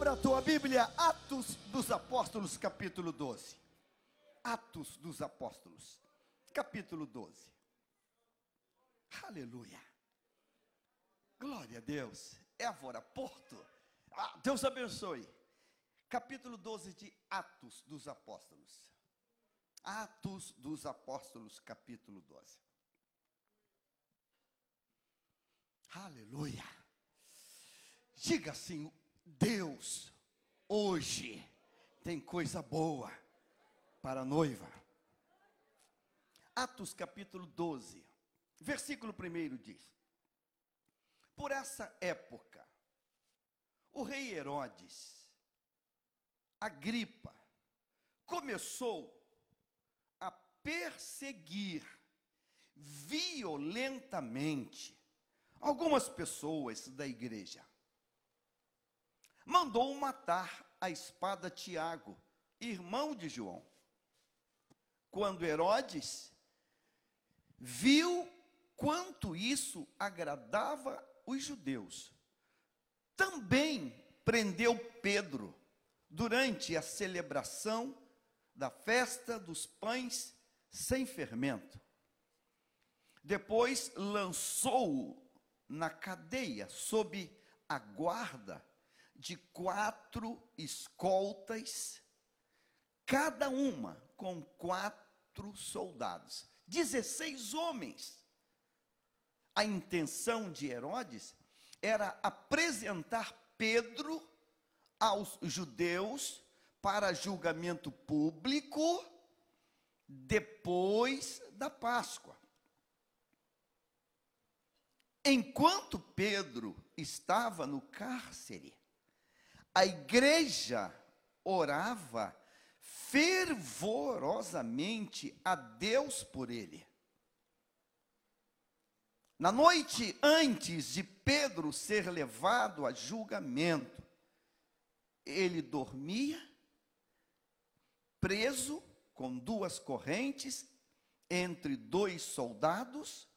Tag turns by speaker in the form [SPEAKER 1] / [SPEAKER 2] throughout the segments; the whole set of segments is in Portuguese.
[SPEAKER 1] Abra a tua Bíblia, Atos dos Apóstolos, capítulo 12. Atos dos Apóstolos, capítulo 12. Aleluia. Glória a Deus. Évora, Porto. Ah, Deus abençoe. Capítulo 12 de Atos dos Apóstolos. Atos dos Apóstolos, capítulo 12. Aleluia. Diga assim: Deus, hoje, tem coisa boa para a noiva. Atos capítulo 12, versículo 1 diz: Por essa época, o rei Herodes, Agripa, começou a perseguir violentamente algumas pessoas da igreja. Mandou matar a espada Tiago, irmão de João. Quando Herodes viu quanto isso agradava os judeus, também prendeu Pedro durante a celebração da festa dos pães sem fermento. Depois lançou-o na cadeia, sob a guarda de quatro escoltas, cada uma com quatro soldados, 16 homens. A intenção de Herodes era apresentar Pedro aos judeus para julgamento público depois da Páscoa. Enquanto Pedro estava no cárcere, a igreja orava fervorosamente a Deus por ele. Na noite antes de Pedro ser levado a julgamento, ele dormia, preso com duas correntes entre dois soldados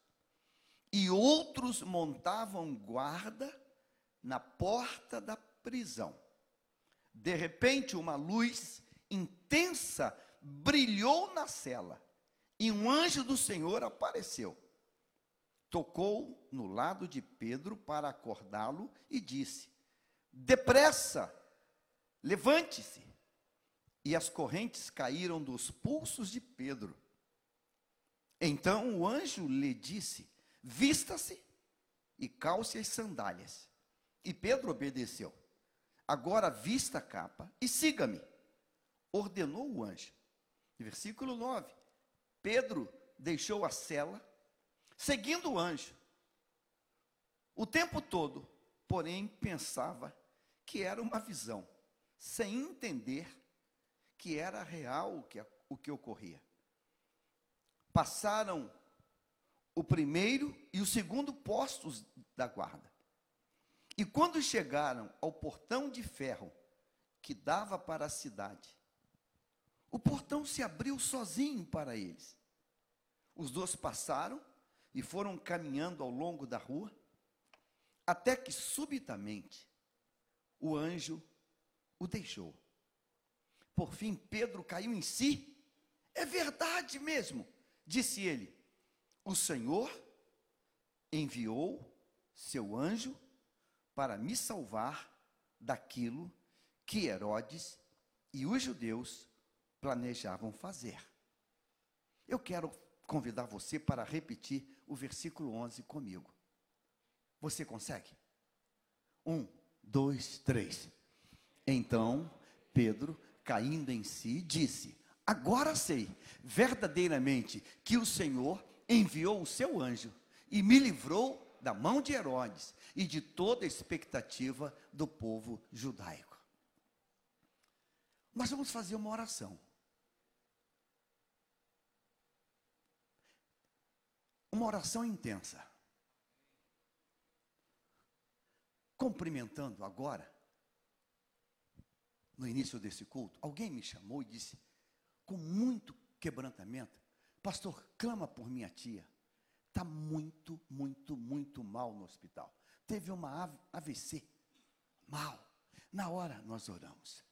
[SPEAKER 1] e outros montavam guarda na porta da prisão. De repente, uma luz intensa brilhou na cela e um anjo do Senhor apareceu. Tocou no lado de Pedro para acordá-lo e disse: Depressa, levante-se. E as correntes caíram dos pulsos de Pedro. Então o anjo lhe disse: Vista-se e calce as sandálias. E Pedro obedeceu. Agora vista a capa e siga-me, ordenou o anjo. Versículo 9: Pedro deixou a cela, seguindo o anjo. O tempo todo, porém, pensava que era uma visão, sem entender que era real o que, o que ocorria. Passaram o primeiro e o segundo postos da guarda. E quando chegaram ao portão de ferro que dava para a cidade, o portão se abriu sozinho para eles. Os dois passaram e foram caminhando ao longo da rua, até que subitamente o anjo o deixou. Por fim, Pedro caiu em si. É verdade mesmo, disse ele. O Senhor enviou seu anjo para me salvar daquilo que Herodes e os judeus planejavam fazer. Eu quero convidar você para repetir o versículo 11 comigo. Você consegue? Um, dois, três. Então Pedro, caindo em si, disse: Agora sei verdadeiramente que o Senhor enviou o seu anjo e me livrou da mão de Herodes e de toda a expectativa do povo judaico. Nós vamos fazer uma oração. Uma oração intensa. Cumprimentando agora, no início desse culto, alguém me chamou e disse, com muito quebrantamento, Pastor, clama por minha tia. Está muito, muito, muito mal no hospital. Teve uma AVC. Mal. Na hora nós oramos.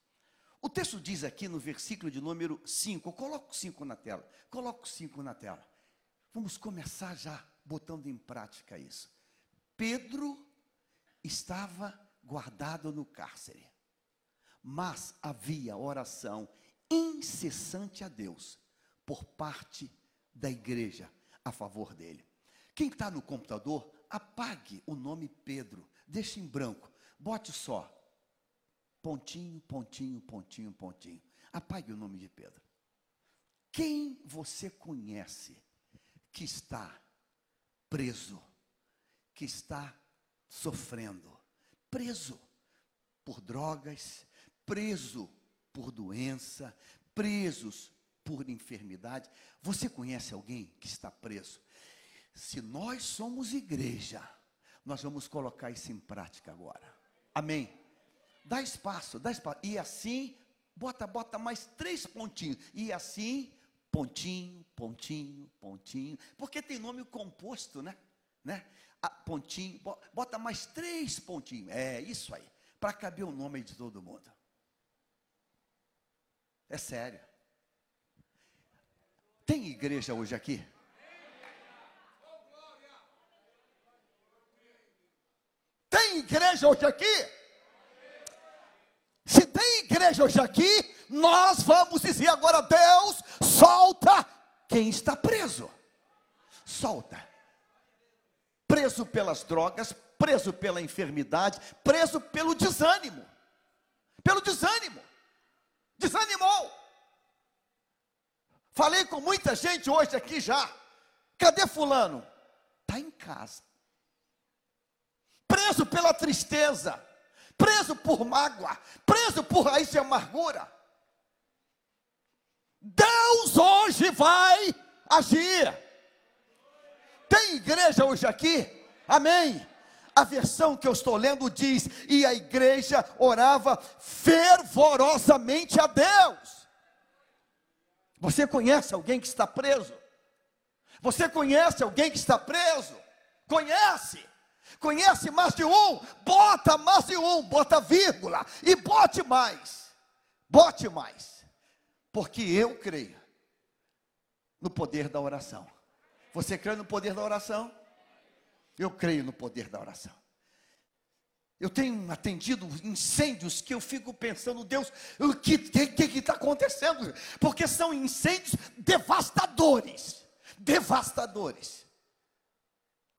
[SPEAKER 1] O texto diz aqui no versículo de número 5, coloca o 5 na tela, coloca o 5 na tela. Vamos começar já botando em prática isso. Pedro estava guardado no cárcere, mas havia oração incessante a Deus por parte da igreja a favor dele. Quem está no computador, apague o nome Pedro, deixe em branco, bote só pontinho, pontinho, pontinho, pontinho. Apague o nome de Pedro. Quem você conhece que está preso, que está sofrendo, preso por drogas, preso por doença, presos por enfermidade. Você conhece alguém que está preso? Se nós somos igreja, nós vamos colocar isso em prática agora. Amém. Dá espaço, dá espaço. E assim, bota, bota mais três pontinhos. E assim, pontinho, pontinho, pontinho. Porque tem nome composto, né? né? Ah, pontinho, bota mais três pontinhos. É isso aí. Para caber o nome de todo mundo. É sério. Tem igreja hoje aqui? Tem igreja hoje aqui? Se tem igreja hoje aqui, nós vamos dizer agora: Deus, solta quem está preso. Solta. Preso pelas drogas, preso pela enfermidade, preso pelo desânimo. Pelo desânimo. Desanimou. Falei com muita gente hoje aqui já. Cadê Fulano? Está em casa. Pela tristeza preso por mágoa, preso por raiz de amargura. Deus hoje vai agir. Tem igreja hoje aqui? Amém. A versão que eu estou lendo diz: e a igreja orava fervorosamente a Deus. Você conhece alguém que está preso? Você conhece alguém que está preso? Conhece? Conhece mais de um? Bota mais de um, bota vírgula e bote mais. Bote mais. Porque eu creio no poder da oração. Você crê no poder da oração? Eu creio no poder da oração. Eu tenho atendido incêndios que eu fico pensando, Deus, o que está acontecendo? Porque são incêndios devastadores. Devastadores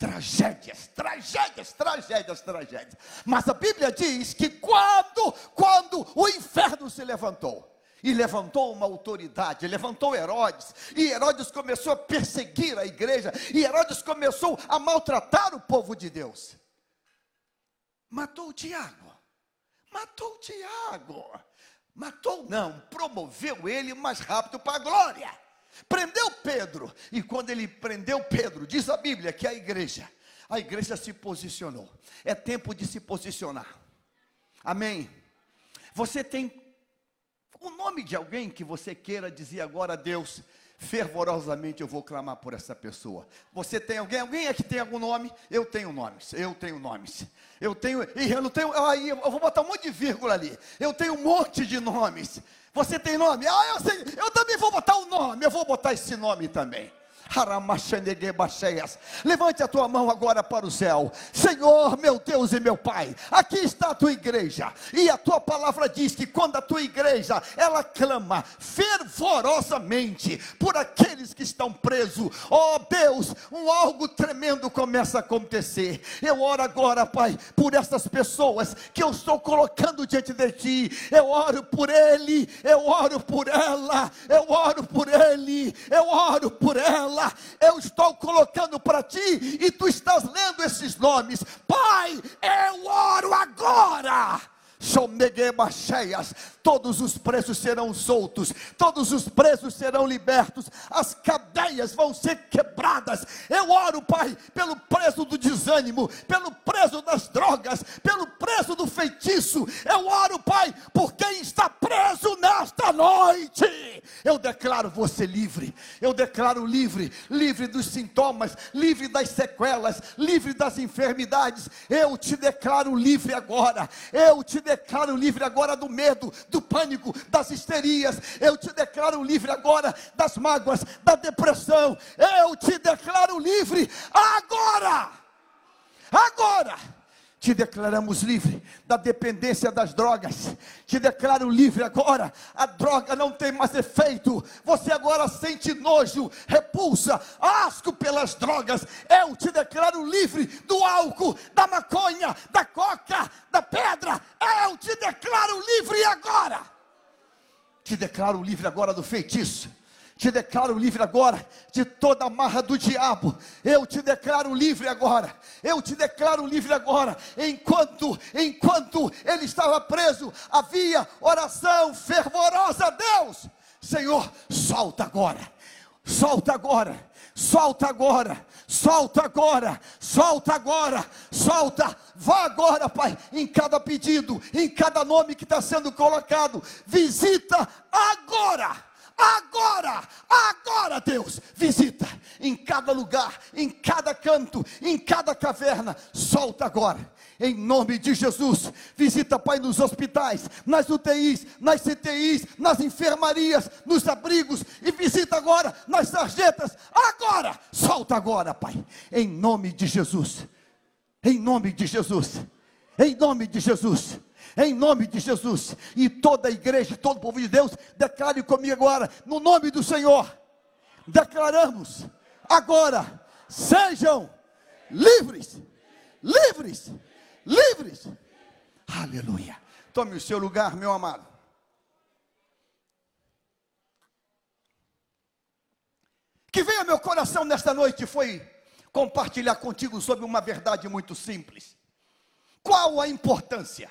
[SPEAKER 1] tragédias, tragédias, tragédias, tragédias. Mas a Bíblia diz que quando, quando o inferno se levantou, e levantou uma autoridade, levantou Herodes, e Herodes começou a perseguir a igreja, e Herodes começou a maltratar o povo de Deus. Matou o Tiago, matou o Tiago, matou não, promoveu ele mais rápido para a glória. Prendeu Pedro, e quando ele prendeu Pedro, diz a Bíblia que a igreja, a igreja se posicionou. É tempo de se posicionar. Amém. Você tem o nome de alguém que você queira dizer agora a Deus, fervorosamente eu vou clamar por essa pessoa. Você tem alguém? Alguém aqui tem algum nome? Eu tenho nomes. Eu tenho nomes. Eu tenho, e eu não tenho, aí eu vou botar um monte de vírgula ali. Eu tenho um monte de nomes. Você tem nome? Ah, eu sei. Eu também vou botar o nome. Eu vou botar esse nome também. Levante a tua mão agora para o céu. Senhor, meu Deus e meu Pai, aqui está a tua igreja. E a tua palavra diz que quando a tua igreja ela clama fervorosamente por aqueles que estão presos, ó oh, Deus, um algo tremendo começa a acontecer. Eu oro agora, Pai, por essas pessoas que eu estou colocando diante de ti. Eu oro por ele, eu oro por ela, eu oro por ele, eu oro por ela eu estou colocando para ti e tu estás lendo esses nomes. Pai, eu oro agora cheias, todos os presos serão soltos, todos os presos serão libertos, as cadeias vão ser quebradas. Eu oro, Pai, pelo preso do desânimo, pelo preso das drogas, pelo preso do feitiço. Eu oro, Pai, por quem está preso nesta noite. Eu declaro você livre. Eu declaro livre, livre dos sintomas, livre das sequelas, livre das enfermidades. Eu te declaro livre agora. Eu te declaro livre agora do medo, do pânico, das histerias. Eu te declaro livre agora das mágoas, da depressão. Eu te declaro livre agora. Agora te declaramos livre da dependência das drogas. Te declaro livre agora. A droga não tem mais efeito. Você agora sente nojo, repulsa, asco pelas drogas. Eu te declaro livre do álcool, da maconha, da coca, da pedra. Eu te declaro livre agora. Te declaro livre agora do feitiço te declaro livre agora de toda a marra do diabo. Eu te declaro livre agora. Eu te declaro livre agora. Enquanto, enquanto ele estava preso, havia oração fervorosa a Deus. Senhor, solta agora. Solta agora. Solta agora, solta agora, solta agora, solta, vá agora, Pai, em cada pedido, em cada nome que está sendo colocado, visita agora Agora, agora, Deus, visita em cada lugar, em cada canto, em cada caverna. Solta agora, em nome de Jesus. Visita, Pai, nos hospitais, nas UTIs, nas CTIs, nas enfermarias, nos abrigos. E visita agora nas sarjetas. Agora, solta agora, Pai, em nome de Jesus. Em nome de Jesus. Em nome de Jesus em nome de Jesus. E toda a igreja, todo o povo de Deus, declare comigo agora, no nome do Senhor. Declaramos agora: sejam livres, livres, livres. Aleluia. Tome o seu lugar, meu amado. Que veio ao meu coração nesta noite foi compartilhar contigo sobre uma verdade muito simples. Qual a importância?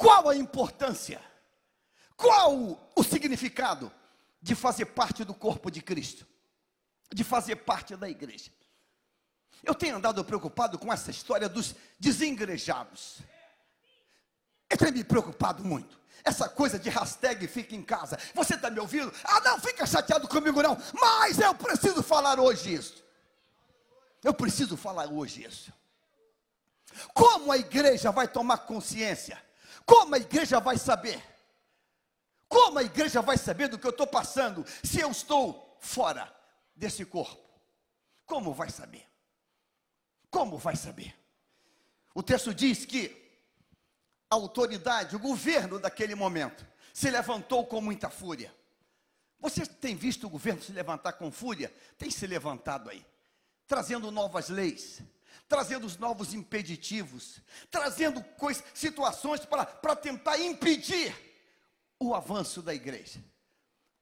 [SPEAKER 1] Qual a importância? Qual o significado de fazer parte do corpo de Cristo? De fazer parte da igreja? Eu tenho andado preocupado com essa história dos desengrejados. Eu tenho me preocupado muito. Essa coisa de hashtag fica em casa. Você está me ouvindo? Ah, não, fica chateado comigo não. Mas eu preciso falar hoje isso. Eu preciso falar hoje isso. Como a igreja vai tomar consciência como a igreja vai saber? Como a igreja vai saber do que eu estou passando se eu estou fora desse corpo? Como vai saber? Como vai saber? O texto diz que a autoridade, o governo daquele momento, se levantou com muita fúria. Você tem visto o governo se levantar com fúria? Tem se levantado aí, trazendo novas leis, trazendo os novos impeditivos, trazendo coisas, situações para tentar impedir o avanço da igreja.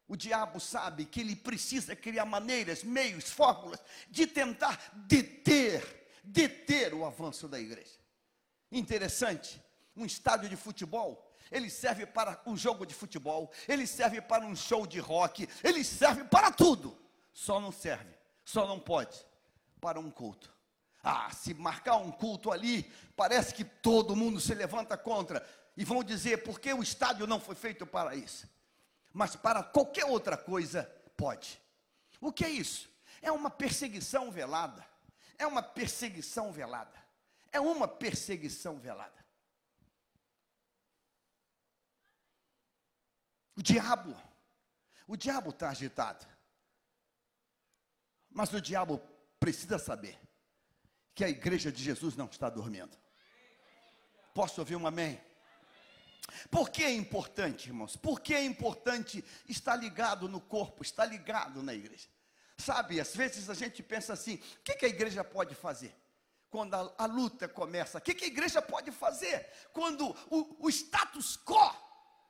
[SPEAKER 1] O diabo sabe que ele precisa criar maneiras, meios, fórmulas de tentar deter, deter o avanço da igreja. Interessante, um estádio de futebol, ele serve para um jogo de futebol, ele serve para um show de rock, ele serve para tudo. Só não serve, só não pode para um culto. Ah, se marcar um culto ali, parece que todo mundo se levanta contra e vão dizer porque o estádio não foi feito para isso. Mas para qualquer outra coisa pode. O que é isso? É uma perseguição velada. É uma perseguição velada. É uma perseguição velada. O diabo, o diabo está agitado. Mas o diabo precisa saber que a igreja de Jesus não está dormindo. Posso ouvir um amém? Por que é importante, irmãos? Por que é importante estar ligado no corpo, estar ligado na igreja? Sabe, às vezes a gente pensa assim: o que, que a igreja pode fazer? Quando a, a luta começa, o que, que a igreja pode fazer? Quando o, o status quo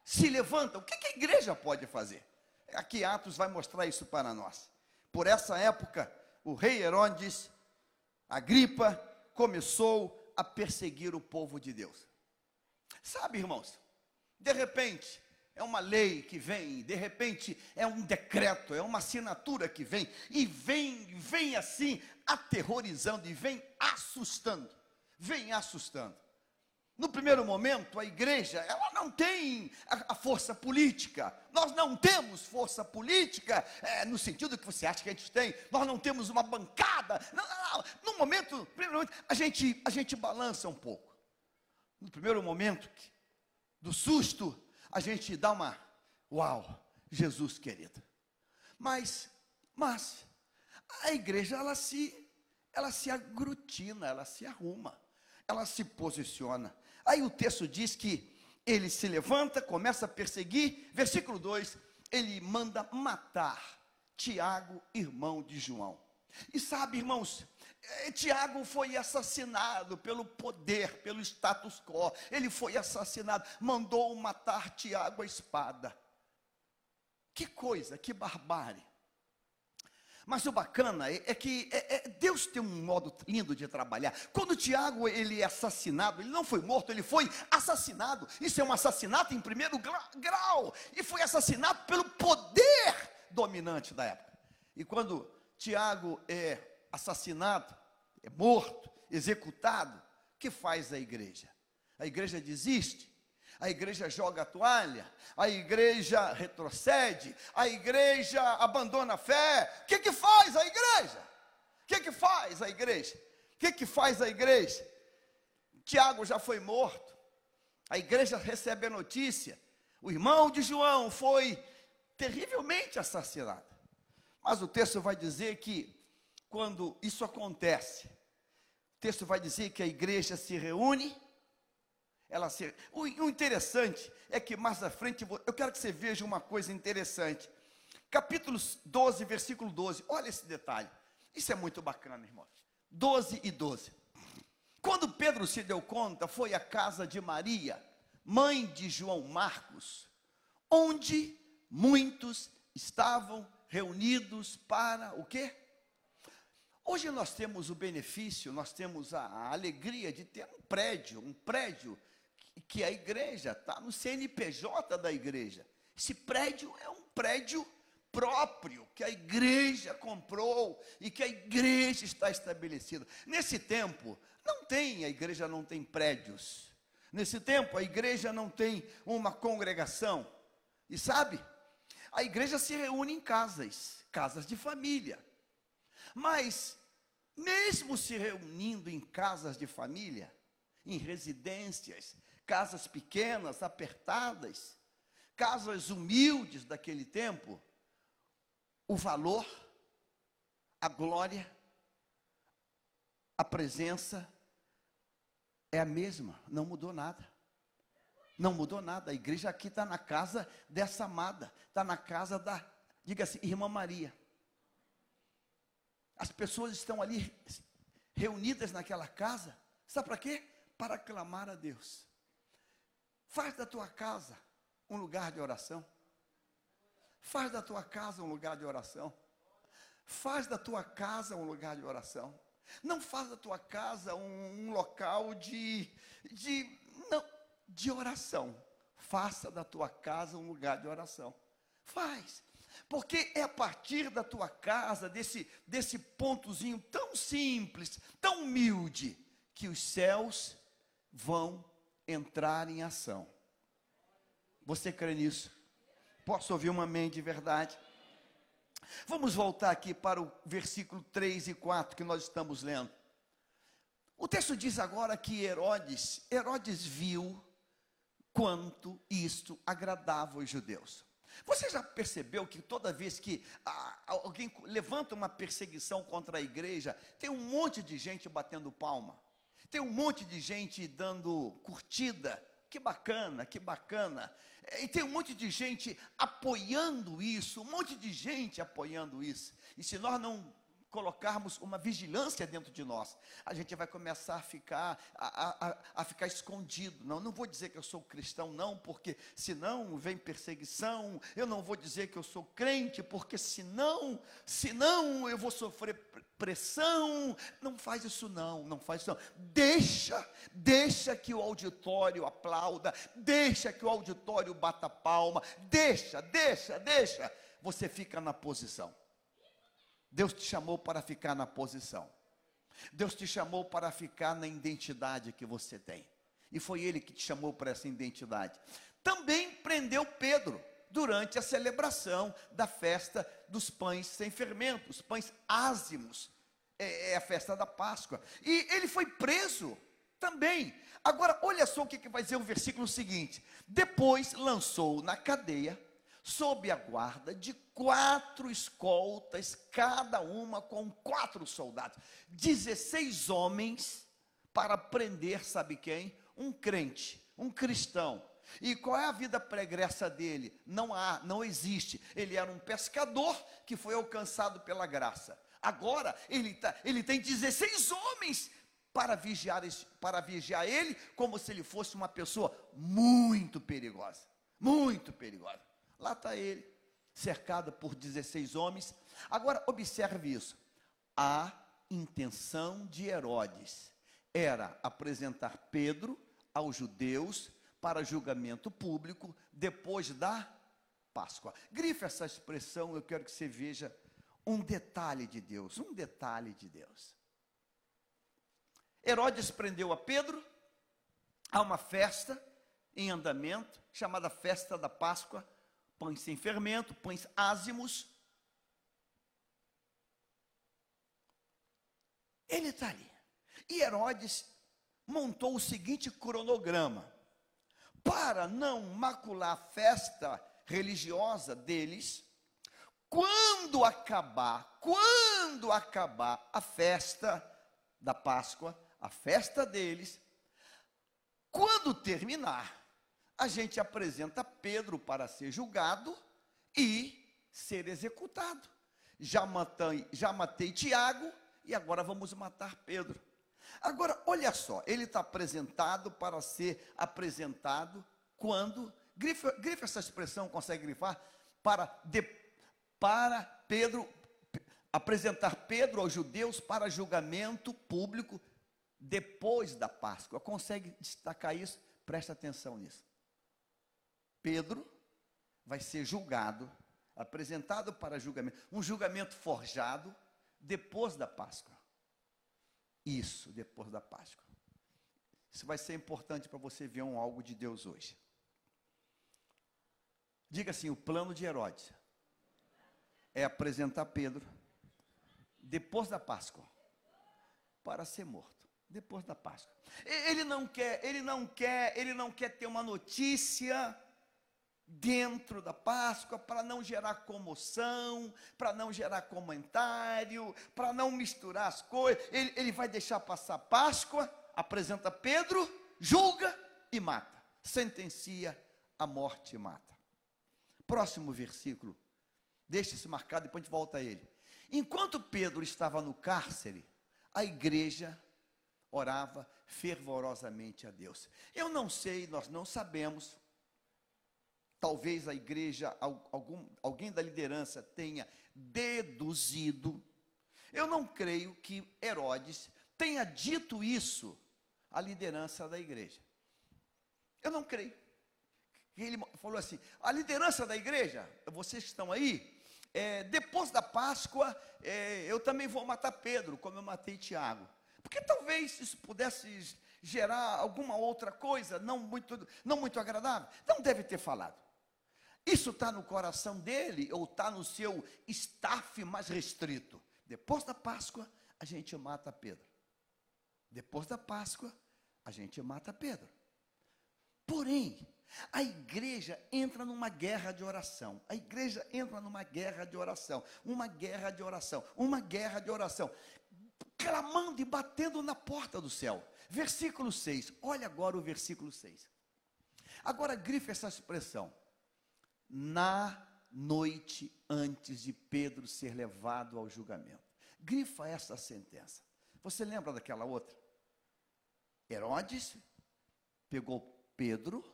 [SPEAKER 1] se levanta, o que, que a igreja pode fazer? Aqui Atos vai mostrar isso para nós. Por essa época, o rei Herodes Agripa começou a perseguir o povo de Deus. Sabe, irmãos, de repente, é uma lei que vem, de repente é um decreto, é uma assinatura que vem, e vem, vem assim, aterrorizando, e vem assustando, vem assustando. No primeiro momento, a igreja, ela não tem a, a força política. Nós não temos força política, é, no sentido que você acha que a gente tem. Nós não temos uma bancada. Não, não, não. No momento, primeiramente, a gente, a gente balança um pouco. No primeiro momento do susto, a gente dá uma, uau, Jesus querido. Mas, mas, a igreja, ela se, ela se aglutina, ela se arruma, ela se posiciona. Aí o texto diz que ele se levanta, começa a perseguir, versículo 2, ele manda matar Tiago, irmão de João. E sabe, irmãos, eh, Tiago foi assassinado pelo poder, pelo status quo. Ele foi assassinado, mandou matar Tiago a espada. Que coisa, que barbárie. Mas o bacana é, é que é, é, Deus tem um modo lindo de trabalhar. Quando Tiago ele é assassinado, ele não foi morto, ele foi assassinado. Isso é um assassinato em primeiro grau. E foi assassinado pelo poder dominante da época. E quando Tiago é assassinado, é morto, executado, que faz a igreja? A igreja desiste, a igreja joga a toalha, a igreja retrocede, a igreja abandona a fé. O que, que faz a igreja? O que, que faz a igreja? O que, que faz a igreja? Tiago já foi morto, a igreja recebe a notícia: o irmão de João foi terrivelmente assassinado. Mas o texto vai dizer que, quando isso acontece, o texto vai dizer que a igreja se reúne ela ser. O, o interessante é que mais à frente, eu quero que você veja uma coisa interessante. Capítulo 12, versículo 12. Olha esse detalhe. Isso é muito bacana, irmãos. 12 e 12. Quando Pedro se deu conta, foi à casa de Maria, mãe de João Marcos, onde muitos estavam reunidos para o quê? Hoje nós temos o benefício, nós temos a, a alegria de ter um prédio, um prédio que a igreja está no CNPJ da igreja. Esse prédio é um prédio próprio que a igreja comprou e que a igreja está estabelecida. Nesse tempo, não tem, a igreja não tem prédios. Nesse tempo, a igreja não tem uma congregação. E sabe? A igreja se reúne em casas, casas de família. Mas, mesmo se reunindo em casas de família, em residências, casas pequenas, apertadas, casas humildes daquele tempo, o valor, a glória, a presença é a mesma, não mudou nada. Não mudou nada. A igreja aqui está na casa dessa amada, está na casa da, diga assim, irmã Maria. As pessoas estão ali reunidas naquela casa, sabe para quê? Para clamar a Deus. Faz da tua casa um lugar de oração. Faz da tua casa um lugar de oração. Faz da tua casa um lugar de oração. Não faz da tua casa um, um local de, de, não, de oração. Faça da tua casa um lugar de oração. Faz. Porque é a partir da tua casa, desse, desse pontozinho tão simples, tão humilde, que os céus vão entrar em ação. Você crê nisso? Posso ouvir uma amém de verdade? Vamos voltar aqui para o versículo 3 e 4 que nós estamos lendo. O texto diz agora que Herodes, Herodes viu quanto isto agradava os judeus. Você já percebeu que toda vez que alguém levanta uma perseguição contra a igreja, tem um monte de gente batendo palma? Tem um monte de gente dando curtida. Que bacana, que bacana. E tem um monte de gente apoiando isso, um monte de gente apoiando isso. E se nós não colocarmos uma vigilância dentro de nós, a gente vai começar a ficar, a, a, a, ficar escondido. Não, não vou dizer que eu sou cristão, não, porque senão vem perseguição. Eu não vou dizer que eu sou crente, porque senão, senão eu vou sofrer pressão. Não faz isso não, não faz isso não. Deixa, deixa que o auditório aplauda, deixa que o auditório bata palma, deixa, deixa, deixa. Você fica na posição. Deus te chamou para ficar na posição. Deus te chamou para ficar na identidade que você tem. E foi ele que te chamou para essa identidade. Também prendeu Pedro durante a celebração da festa dos pães sem fermento, os pães ázimos. É, é a festa da Páscoa. E ele foi preso também. Agora, olha só o que, que vai dizer o versículo seguinte: depois lançou na cadeia, sob a guarda de quatro escoltas, cada uma com quatro soldados, 16 homens para prender, sabe quem? Um crente, um cristão. E qual é a vida pregressa dele? Não há, não existe. Ele era um pescador que foi alcançado pela graça. Agora ele, tá, ele tem 16 homens para vigiar, para vigiar ele, como se ele fosse uma pessoa muito perigosa. Muito perigosa. Lá está ele, cercado por 16 homens. Agora, observe isso. A intenção de Herodes era apresentar Pedro aos judeus para julgamento público depois da Páscoa. Grife essa expressão, eu quero que você veja um detalhe de Deus, um detalhe de Deus. Herodes prendeu a Pedro, há uma festa em andamento, chamada Festa da Páscoa, pães sem fermento, pães ázimos. Ele está ali. E Herodes montou o seguinte cronograma: para não macular a festa religiosa deles, quando acabar, quando acabar a festa da Páscoa, a festa deles, quando terminar, a gente apresenta Pedro para ser julgado e ser executado. Já matei, já matei Tiago e agora vamos matar Pedro. Agora, olha só, ele está apresentado para ser apresentado quando, grifa, grifa essa expressão, consegue grifar? Para, de, para Pedro, apresentar Pedro aos judeus para julgamento público depois da Páscoa. Consegue destacar isso? Presta atenção nisso. Pedro vai ser julgado, apresentado para julgamento, um julgamento forjado depois da Páscoa. Isso, depois da Páscoa. Isso vai ser importante para você ver um algo de Deus hoje. Diga assim: o plano de Herodes é apresentar Pedro depois da Páscoa para ser morto depois da Páscoa. Ele não quer, ele não quer, ele não quer ter uma notícia dentro da Páscoa para não gerar comoção, para não gerar comentário, para não misturar as coisas. Ele, ele vai deixar passar a Páscoa, apresenta Pedro, julga e mata. Sentencia a morte e mata. Próximo versículo. Deixa isso marcado, depois a gente volta a ele. Enquanto Pedro estava no cárcere, a igreja orava fervorosamente a Deus. Eu não sei, nós não sabemos. Talvez a igreja, algum, alguém da liderança tenha deduzido. Eu não creio que Herodes tenha dito isso à liderança da igreja. Eu não creio. Ele falou assim: a liderança da igreja, vocês estão aí, é, depois da Páscoa, é, eu também vou matar Pedro, como eu matei Tiago. Porque talvez isso pudesse gerar alguma outra coisa não muito, não muito agradável. Não deve ter falado. Isso está no coração dele ou está no seu staff mais restrito. Depois da Páscoa, a gente mata Pedro. Depois da Páscoa, a gente mata Pedro. Porém, a igreja entra numa guerra de oração. A igreja entra numa guerra de oração. Uma guerra de oração. Uma guerra de oração. Clamando e batendo na porta do céu. Versículo 6. Olha agora o versículo 6. Agora grife essa expressão. Na noite antes de Pedro ser levado ao julgamento. Grifa essa sentença. Você lembra daquela outra? Herodes pegou Pedro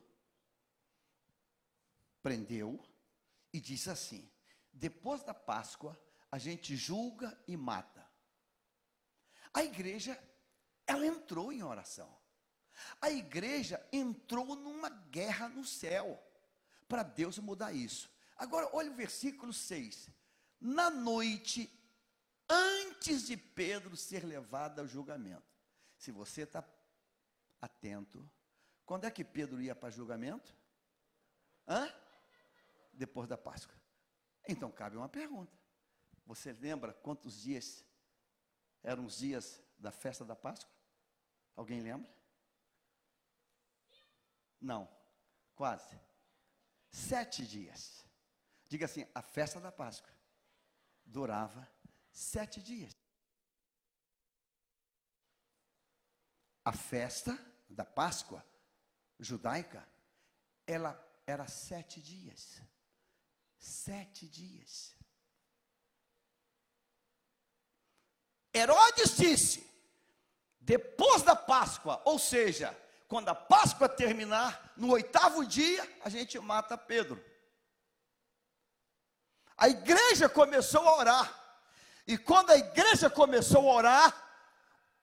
[SPEAKER 1] prendeu e diz assim: depois da Páscoa, a gente julga e mata. A igreja, ela entrou em oração. A igreja entrou numa guerra no céu para Deus mudar isso. Agora, olha o versículo 6. Na noite, antes de Pedro ser levado ao julgamento. Se você está atento, Quando é que Pedro ia para julgamento? Hã? Depois da Páscoa. Então cabe uma pergunta. Você lembra quantos dias eram os dias da festa da Páscoa? Alguém lembra? Não, quase. Sete dias. Diga assim: a festa da Páscoa durava sete dias. A festa da Páscoa judaica, ela era sete dias. Sete dias. Herodes disse: depois da Páscoa, ou seja, quando a Páscoa terminar, no oitavo dia, a gente mata Pedro. A igreja começou a orar. E quando a igreja começou a orar,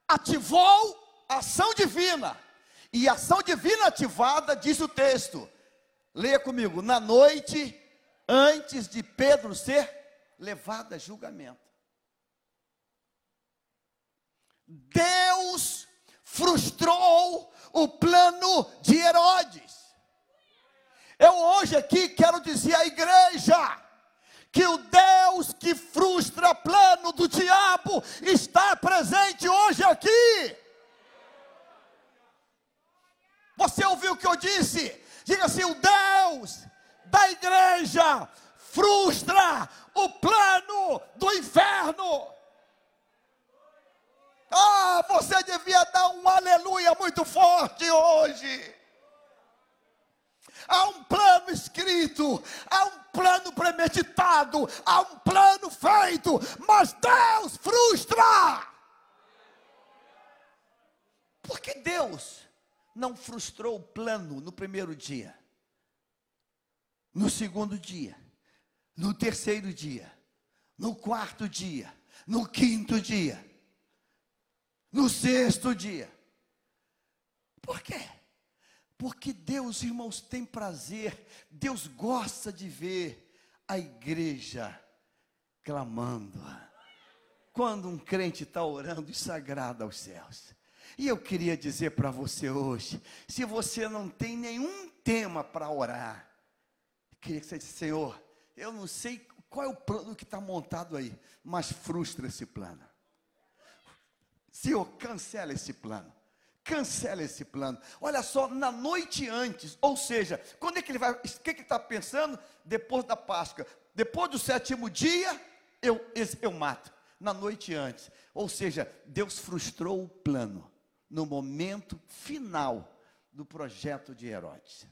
[SPEAKER 1] ativou a ação divina. E a ação divina ativada, diz o texto. Leia comigo. Na noite, antes de Pedro ser levado a julgamento. Deus frustrou o plano de Herodes. Eu hoje aqui quero dizer à igreja que o Deus que frustra plano do diabo está presente hoje aqui. Você ouviu o que eu disse? Diga assim: o Deus da igreja frustra o plano do inferno. Ah, você devia dar um aleluia muito forte hoje. Há um plano escrito, há um plano premeditado, há um plano feito, mas Deus frustra. Porque Deus não frustrou o plano no primeiro dia, no segundo dia, no terceiro dia, no quarto dia, no quinto dia, no sexto dia. Por quê? Porque Deus, irmãos, tem prazer, Deus gosta de ver a igreja clamando. Quando um crente está orando, isso agrada aos céus. E eu queria dizer para você hoje: se você não tem nenhum tema para orar, queria que você dissesse, Senhor, eu não sei qual é o plano que está montado aí, mas frustra esse plano. Senhor, cancela esse plano. Cancela esse plano. Olha só, na noite antes, ou seja, quando é que ele vai, o que, é que ele está pensando? Depois da Páscoa. Depois do sétimo dia, eu, eu mato. Na noite antes. Ou seja, Deus frustrou o plano no momento final do projeto de Herodes.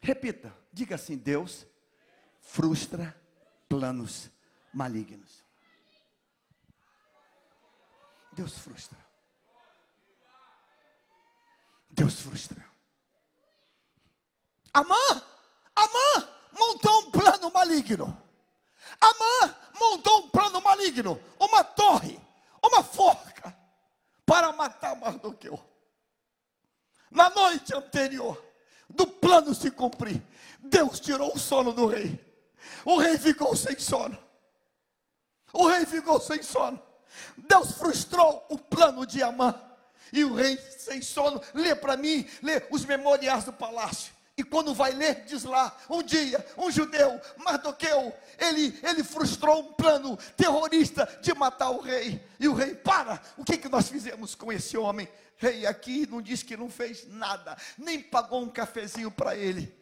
[SPEAKER 1] Repita, diga assim: Deus frustra planos malignos. Deus frustra. Deus frustra. Amã, Amã montou um plano maligno. Amã montou um plano maligno, uma torre, uma forca, para matar Mardoqueu. Na noite anterior, do plano se cumprir, Deus tirou o sono do rei. O rei ficou sem sono. O rei ficou sem sono. Deus frustrou o plano de Amã. E o rei sem sono, lê para mim, lê os memoriais do palácio. E quando vai ler, diz lá: um dia, um judeu, Mardoqueu, ele, ele frustrou um plano terrorista de matar o rei. E o rei, para, o que, que nós fizemos com esse homem? Rei aqui não diz que não fez nada, nem pagou um cafezinho para ele.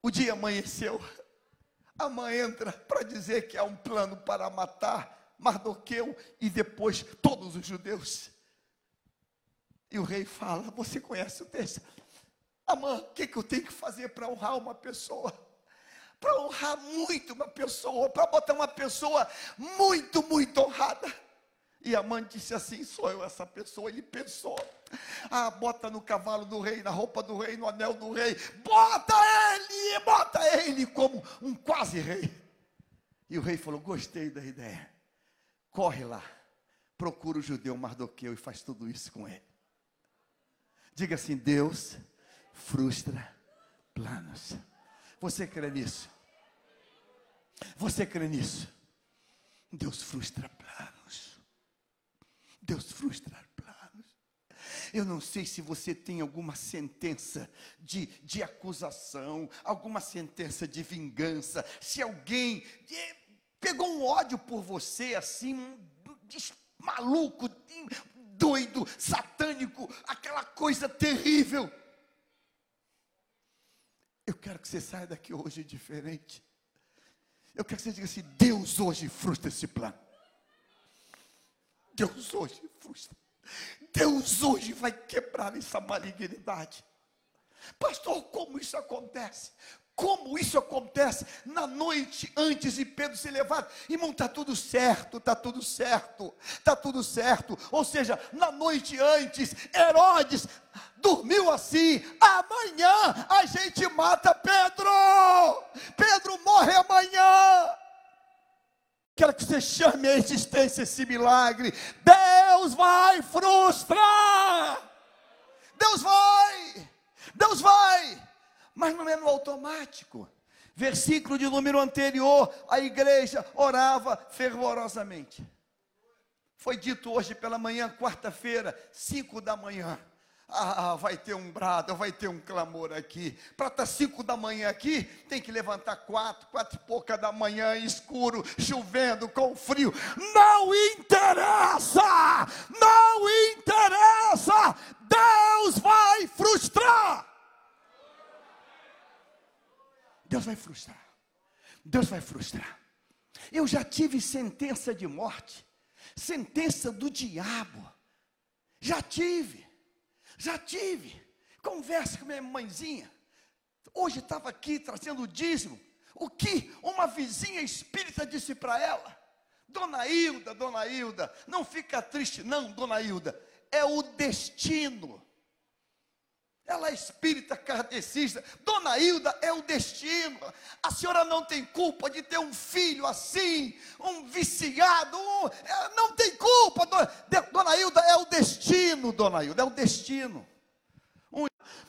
[SPEAKER 1] O dia amanheceu. A mãe entra para dizer que há um plano para matar Mardoqueu e depois todos os judeus. E o rei fala: Você conhece o texto? Amã, o que, que eu tenho que fazer para honrar uma pessoa? Para honrar muito uma pessoa, para botar uma pessoa muito, muito honrada. E a mãe disse assim: sou eu essa pessoa. Ele pensou: ah, bota no cavalo do rei, na roupa do rei, no anel do rei, bota ele, bota ele como um quase rei. E o rei falou: gostei da ideia. Corre lá, procura o judeu Mardoqueu e faz tudo isso com ele. Diga assim: Deus frustra planos. Você crê nisso? Você crê nisso? Deus frustra planos. Deus frustrar planos. Eu não sei se você tem alguma sentença de, de acusação, alguma sentença de vingança, se alguém eh, pegou um ódio por você assim, maluco, doido, satânico, aquela coisa terrível. Eu quero que você saia daqui hoje diferente. Eu quero que você diga assim: Deus hoje frustra esse plano. Deus hoje frustra. Deus hoje vai quebrar essa malignidade. Pastor, como isso acontece? Como isso acontece na noite antes de Pedro ser levado? Irmão, está tudo certo, está tudo certo, está tudo certo. Ou seja, na noite antes, Herodes dormiu assim. Amanhã a gente mata Pedro. Pedro morre amanhã. Quero que você chame a existência esse milagre. Deus vai frustrar. Deus vai. Deus vai. Mas não é no automático. Versículo de número anterior, a igreja orava fervorosamente. Foi dito hoje pela manhã, quarta-feira, cinco da manhã. Ah, vai ter um brado, vai ter um clamor aqui. Para estar tá cinco da manhã aqui, tem que levantar quatro, quatro e pouca da manhã, escuro, chovendo, com frio. Não interessa! Não interessa! Deus vai frustrar! Deus vai frustrar. Deus vai frustrar. Eu já tive sentença de morte, sentença do diabo. Já tive. Já tive. Conversa com minha mãezinha. Hoje estava aqui trazendo o dízimo. O que uma vizinha espírita disse para ela? Dona Hilda, Dona Hilda, não fica triste, não, Dona Hilda. É o destino. Ela é espírita kardecista. Dona Hilda é o destino. A senhora não tem culpa de ter um filho assim, um viciado. Um, é, não tem culpa. Dona, Hilda é o destino, Dona Hilda, é o destino.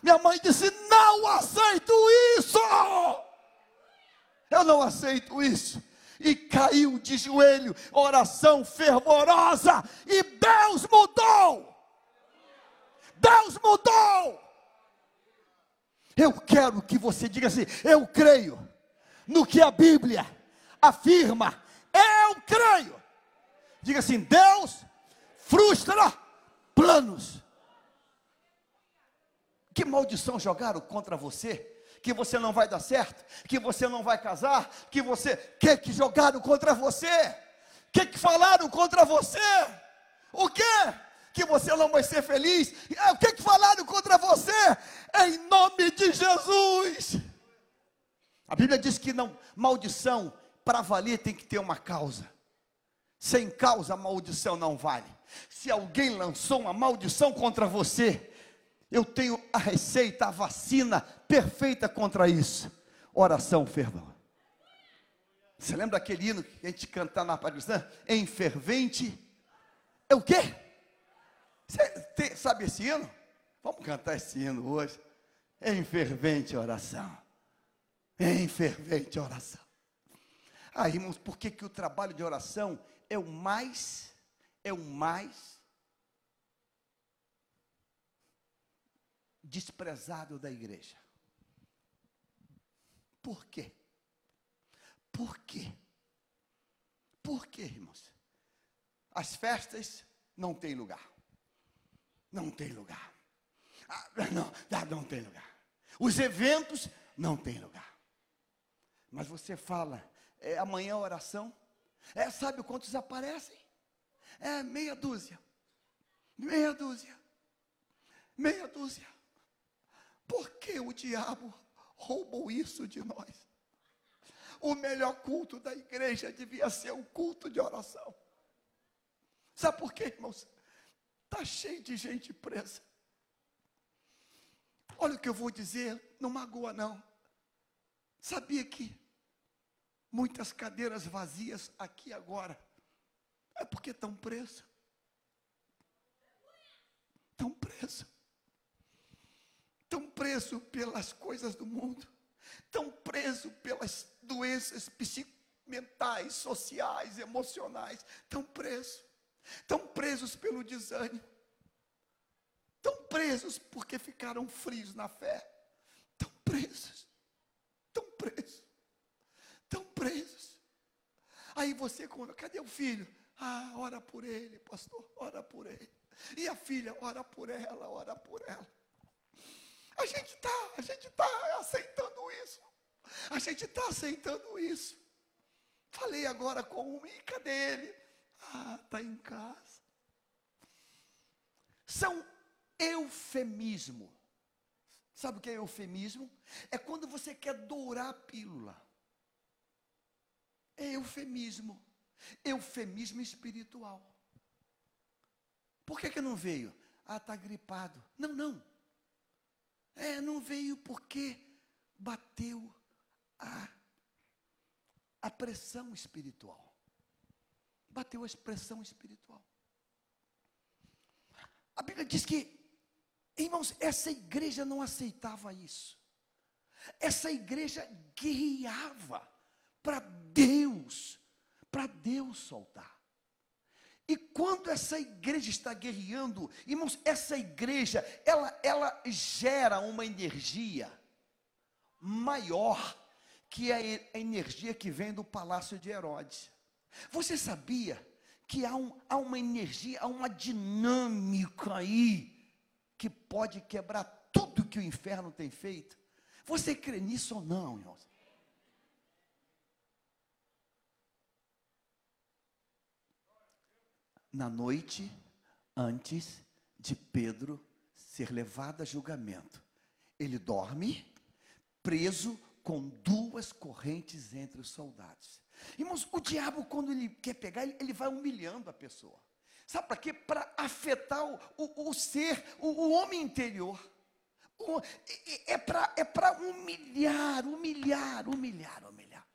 [SPEAKER 1] Minha mãe disse: Não aceito isso. Eu não aceito isso. E caiu de joelho, oração fervorosa, e Deus mudou. Deus mudou. Eu quero que você diga assim: eu creio no que a Bíblia afirma. Eu creio. Diga assim: Deus frustra planos. Que maldição jogaram contra você? Que você não vai dar certo, que você não vai casar, que você, que que jogaram contra você? Que que falaram contra você? O que? Que você não vai ser feliz. É, o que, que falaram contra você? Em nome de Jesus. A Bíblia diz que não, maldição, para valer tem que ter uma causa. Sem causa, a maldição não vale. Se alguém lançou uma maldição contra você, eu tenho a receita, a vacina perfeita contra isso. Oração fervorosa. Você lembra daquele hino que a gente cantava na Parisã? Em fervente. É o quê? Você tem, sabe esse hino? Vamos cantar esse hino hoje. Em fervente oração. Em fervente oração. Ah, irmãos, por que, que o trabalho de oração é o mais, é o mais desprezado da igreja? Por quê? Por quê? Por quê, irmãos? As festas não têm lugar. Não tem lugar. Ah, não, não tem lugar. Os eventos não tem lugar. Mas você fala, é, amanhã oração. É, sabe quantos aparecem? É meia dúzia. Meia dúzia. Meia dúzia. Por que o diabo roubou isso de nós? O melhor culto da igreja devia ser o culto de oração. Sabe por quê, irmãos? Está cheio de gente presa. Olha o que eu vou dizer, não magoa não. Sabia que muitas cadeiras vazias aqui agora é porque estão presas. Estão presos. Estão presos pelas coisas do mundo. Estão presos pelas doenças psicomentais, sociais, emocionais. Estão presos. Estão presos pelo desânimo, estão presos porque ficaram frios na fé, estão presos, estão presos, estão presos. Aí você, cadê o filho? Ah, ora por ele, pastor, ora por ele. E a filha, ora por ela, ora por ela. A gente está, a gente está aceitando isso. A gente está aceitando isso. Falei agora com um, e cadê ele? Ah, está em casa. São eufemismo. Sabe o que é eufemismo? É quando você quer dourar a pílula. É eufemismo. Eufemismo espiritual. Por que, que não veio? Ah, está gripado. Não, não. É, não veio porque bateu a, a pressão espiritual. Bateu a pressão espiritual. A Bíblia diz que, irmãos, essa igreja não aceitava isso. Essa igreja guerreava para Deus, para Deus soltar. E quando essa igreja está guerreando, irmãos, essa igreja, ela, ela gera uma energia maior que a energia que vem do palácio de Herodes. Você sabia que há, um, há uma energia, há uma dinâmica aí que pode quebrar tudo que o inferno tem feito? Você crê nisso ou não, irmãos? na noite antes de Pedro ser levado a julgamento. Ele dorme preso com duas correntes entre os soldados. Irmãos, o diabo, quando ele quer pegar, ele, ele vai humilhando a pessoa. Sabe para quê? Para afetar o, o, o ser, o, o, homem interior. É para é humilhar, humilhar, humilhar, humilhar.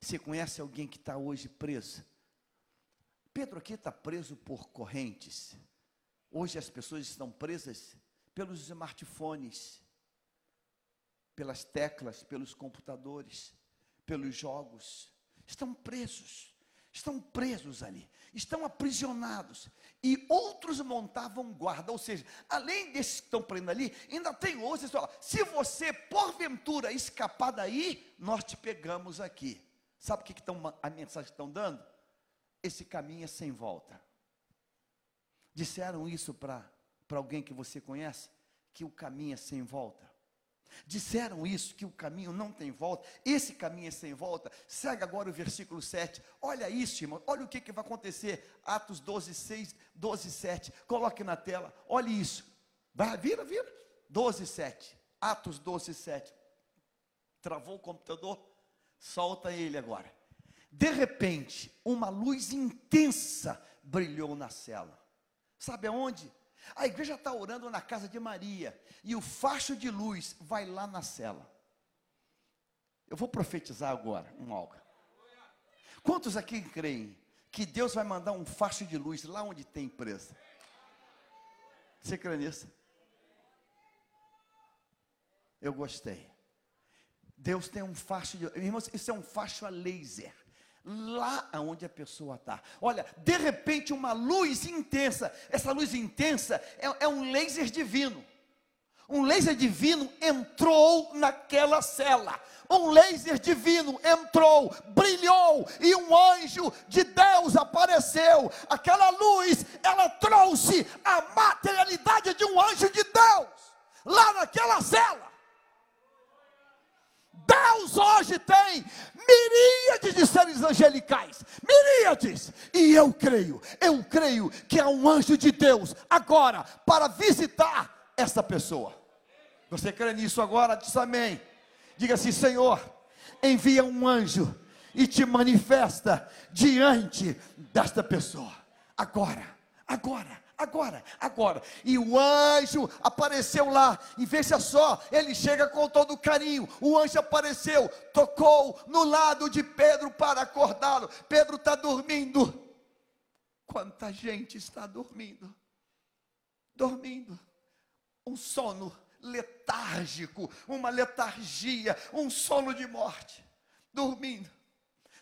[SPEAKER 1] Você conhece alguém que está hoje preso? Pedro aqui está preso por correntes. Hoje as pessoas estão presas pelos smartphones, pelas teclas, pelos computadores, pelos jogos. Estão presos, estão presos ali, estão aprisionados. E outros montavam guarda, ou seja, além desses que estão presos ali, ainda tem outros. Fala, se você porventura escapar daí, nós te pegamos aqui. Sabe o que estão, a mensagem que estão dando? esse caminho é sem volta. Disseram isso para alguém que você conhece? Que o caminho é sem volta. Disseram isso, que o caminho não tem volta, esse caminho é sem volta. Segue agora o versículo 7. Olha isso, irmão, olha o que, que vai acontecer. Atos 12, 6, 12, 7. Coloque na tela, olhe isso. Vai, vira, vira. 12, 7. Atos 12, 7. Travou o computador? Solta ele agora. De repente, uma luz intensa brilhou na cela. Sabe aonde? A igreja está orando na casa de Maria e o facho de luz vai lá na cela. Eu vou profetizar agora um algo. Quantos aqui creem que Deus vai mandar um facho de luz lá onde tem presa? Você crê nisso? Eu gostei. Deus tem um facho de. Irmãos, isso é um facho a laser lá aonde a pessoa está. Olha, de repente uma luz intensa, essa luz intensa é, é, um laser divino. Um laser divino entrou naquela cela. Um laser divino entrou, brilhou e um anjo de Deus apareceu. Aquela luz, ela trouxe a materialidade de um anjo de Deus lá naquela cela. Deus hoje tem miríades de seres angelicais, miríades, e eu creio, eu creio que há um anjo de Deus agora para visitar essa pessoa. Você crê nisso agora? Diz amém. Diga assim: Senhor, envia um anjo e te manifesta diante desta pessoa, agora, agora agora, agora. E o anjo apareceu lá, e veja só, ele chega com todo carinho. O anjo apareceu, tocou no lado de Pedro para acordá-lo. Pedro está dormindo. Quanta gente está dormindo? Dormindo. Um sono letárgico, uma letargia, um sono de morte. Dormindo.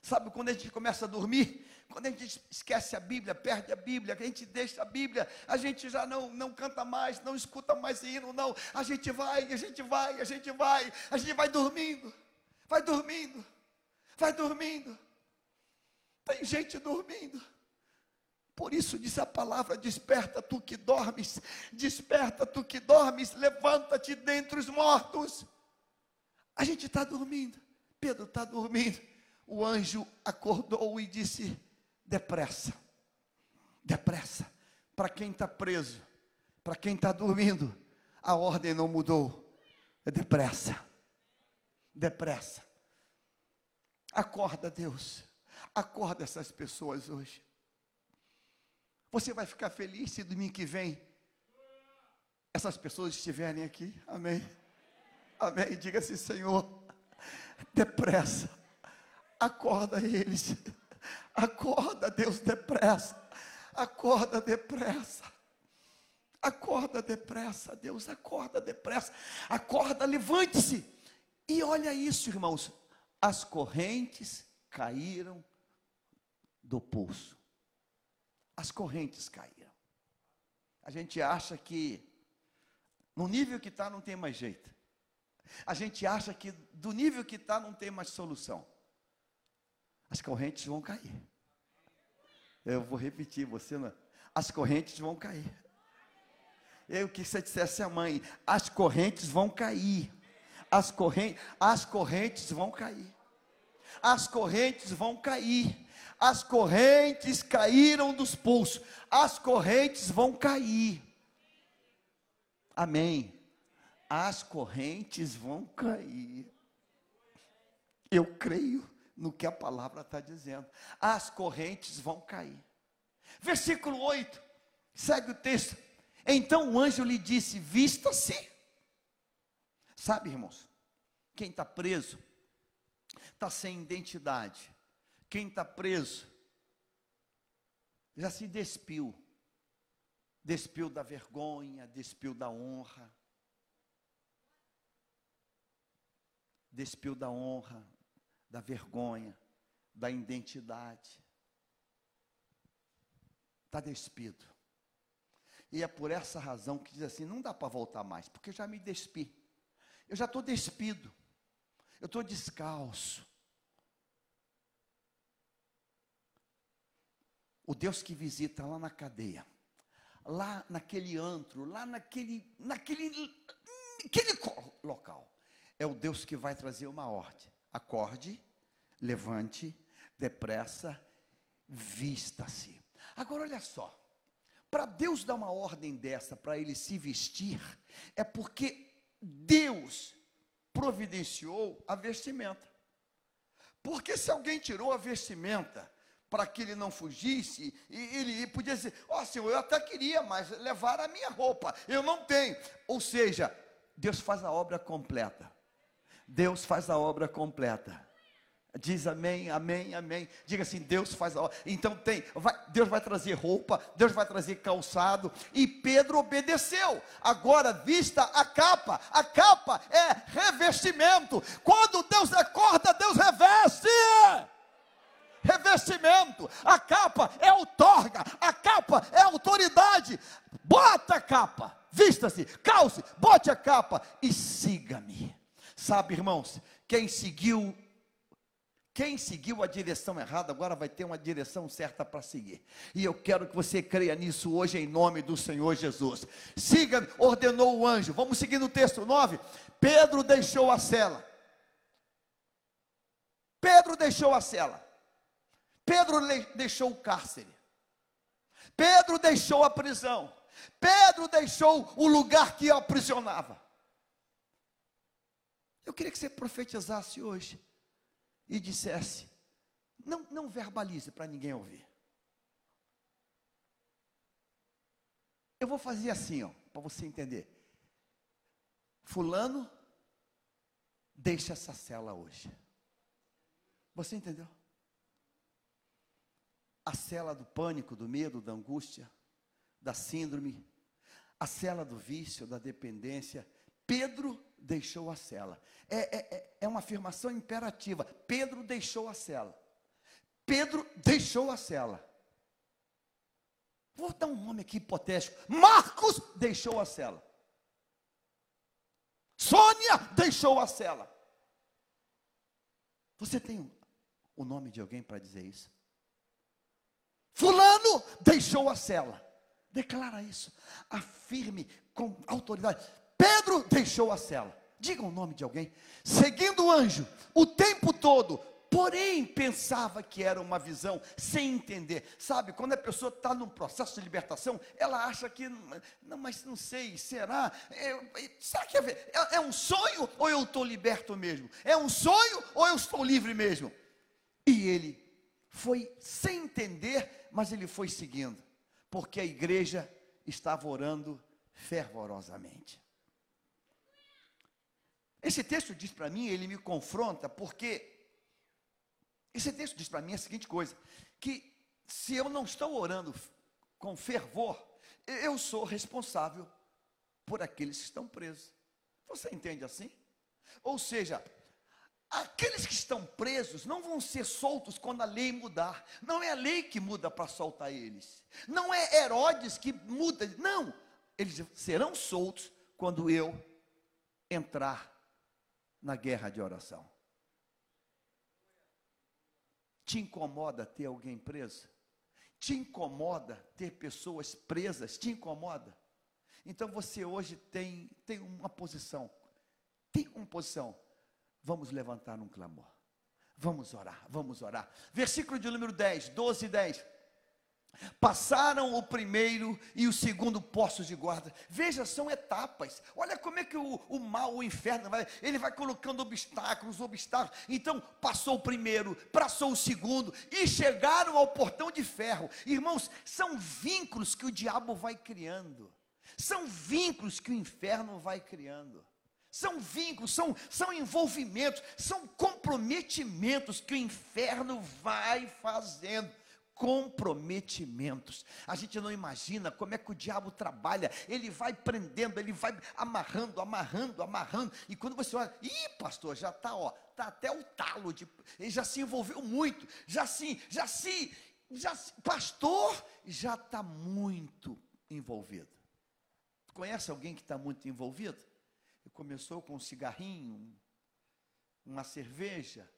[SPEAKER 1] Sabe quando a gente começa a dormir? Quando a gente esquece a Bíblia, perde a Bíblia, a gente deixa a Bíblia, a gente já não, não canta mais, não escuta mais hino, não. A gente vai, a gente vai, a gente vai, a gente vai dormindo, vai dormindo, vai dormindo. Tem gente dormindo. Por isso diz a palavra: desperta tu que dormes, desperta tu que dormes, levanta-te dentre os mortos. A gente está dormindo, Pedro está dormindo. O anjo acordou e disse: depressa, depressa. Para quem está preso, para quem está dormindo, a ordem não mudou. É depressa, depressa. Acorda, Deus. Acorda essas pessoas hoje. Você vai ficar feliz se domingo que vem essas pessoas estiverem aqui. Amém. Amém. Diga assim, Senhor, depressa. Acorda eles. Acorda, Deus, depressa. Acorda depressa. Acorda depressa, Deus, acorda depressa. Acorda, levante-se. E olha isso, irmãos. As correntes caíram do pulso. As correntes caíram. A gente acha que no nível que está não tem mais jeito. A gente acha que do nível que está não tem mais solução as correntes vão cair. Eu vou repetir, você não. As correntes vão cair. Eu que você dissesse a mãe, as correntes vão cair. As correntes, as correntes vão cair. As correntes vão cair. As correntes caíram dos pulsos. As correntes vão cair. Amém. As correntes vão cair. Eu creio no que a palavra está dizendo. As correntes vão cair. Versículo 8, segue o texto. Então o anjo lhe disse: Vista-se. Sabe, irmãos, quem está preso está sem identidade. Quem está preso já se despiu. Despiu da vergonha, despiu da honra. Despiu da honra, da vergonha, da identidade. Está despido. E é por essa razão que diz assim: não dá para voltar mais, porque já me despi. Eu já estou despido. Eu estou descalço. O Deus que visita lá na cadeia, lá naquele antro, lá naquele, naquele, naquele local, é o Deus que vai trazer uma ordem acorde, levante, depressa, vista-se. Agora olha só, para Deus dar uma ordem dessa, para ele se vestir, é porque Deus providenciou a vestimenta. Porque se alguém tirou a vestimenta para que ele não fugisse, ele podia dizer: Ó oh, Senhor, eu até queria, mas levar a minha roupa, eu não tenho. Ou seja, Deus faz a obra completa. Deus faz a obra completa. Diz amém, amém, amém. Diga assim: Deus faz a obra. Então tem, vai, Deus vai trazer roupa, Deus vai trazer calçado. E Pedro obedeceu. Agora, vista a capa. A capa é revestimento. Quando Deus acorda, Deus reveste. Revestimento, a capa é outorga, a capa é autoridade. Bota a capa, vista-se, calce, bote a capa e siga-me. Sabe, irmãos, quem seguiu quem seguiu a direção errada agora vai ter uma direção certa para seguir. E eu quero que você creia nisso hoje em nome do Senhor Jesus. Siga, ordenou o anjo. Vamos seguir no texto 9. Pedro deixou a cela. Pedro deixou a cela. Pedro deixou o cárcere. Pedro deixou a prisão. Pedro deixou o lugar que aprisionava. Eu queria que você profetizasse hoje e dissesse: não, não verbalize para ninguém ouvir. Eu vou fazer assim, ó, para você entender. Fulano, deixa essa cela hoje. Você entendeu? A cela do pânico, do medo, da angústia, da síndrome, a cela do vício, da dependência. Pedro deixou a cela. É, é, é, é uma afirmação imperativa. Pedro deixou a cela. Pedro deixou a cela. Vou dar um nome aqui hipotético. Marcos deixou a cela. Sônia deixou a cela. Você tem o nome de alguém para dizer isso? Fulano deixou a cela. Declara isso. Afirme com autoridade. Pedro deixou a cela. Diga o nome de alguém. Seguindo o anjo o tempo todo, porém pensava que era uma visão, sem entender. Sabe, quando a pessoa está num processo de libertação, ela acha que, não, mas não sei, será? Será que é, é, é um sonho ou eu estou liberto mesmo? É um sonho ou eu estou livre mesmo? E ele foi sem entender, mas ele foi seguindo, porque a igreja estava orando fervorosamente. Esse texto diz para mim, ele me confronta, porque esse texto diz para mim a seguinte coisa: que se eu não estou orando com fervor, eu sou responsável por aqueles que estão presos. Você entende assim? Ou seja, aqueles que estão presos não vão ser soltos quando a lei mudar. Não é a lei que muda para soltar eles. Não é Herodes que muda. Não. Eles serão soltos quando eu entrar na guerra de oração. Te incomoda ter alguém preso? Te incomoda ter pessoas presas? Te incomoda? Então você hoje tem, tem uma posição. Tem uma posição. Vamos levantar um clamor. Vamos orar, vamos orar. Versículo de número 10, 12 e 10. Passaram o primeiro e o segundo posto de guarda. Veja, são etapas. Olha como é que o, o mal, o inferno, vai, ele vai colocando obstáculos, obstáculos. Então, passou o primeiro, passou o segundo e chegaram ao portão de ferro. Irmãos, são vínculos que o diabo vai criando. São vínculos que o inferno vai criando. São vínculos, são, são envolvimentos, são comprometimentos que o inferno vai fazendo comprometimentos. A gente não imagina como é que o diabo trabalha. Ele vai prendendo, ele vai amarrando, amarrando, amarrando. E quando você olha, ih, pastor, já está, ó, tá até o talo de, ele já se envolveu muito, já se, já se, já se, pastor, já está muito envolvido. Conhece alguém que está muito envolvido? Começou com um cigarrinho, uma cerveja,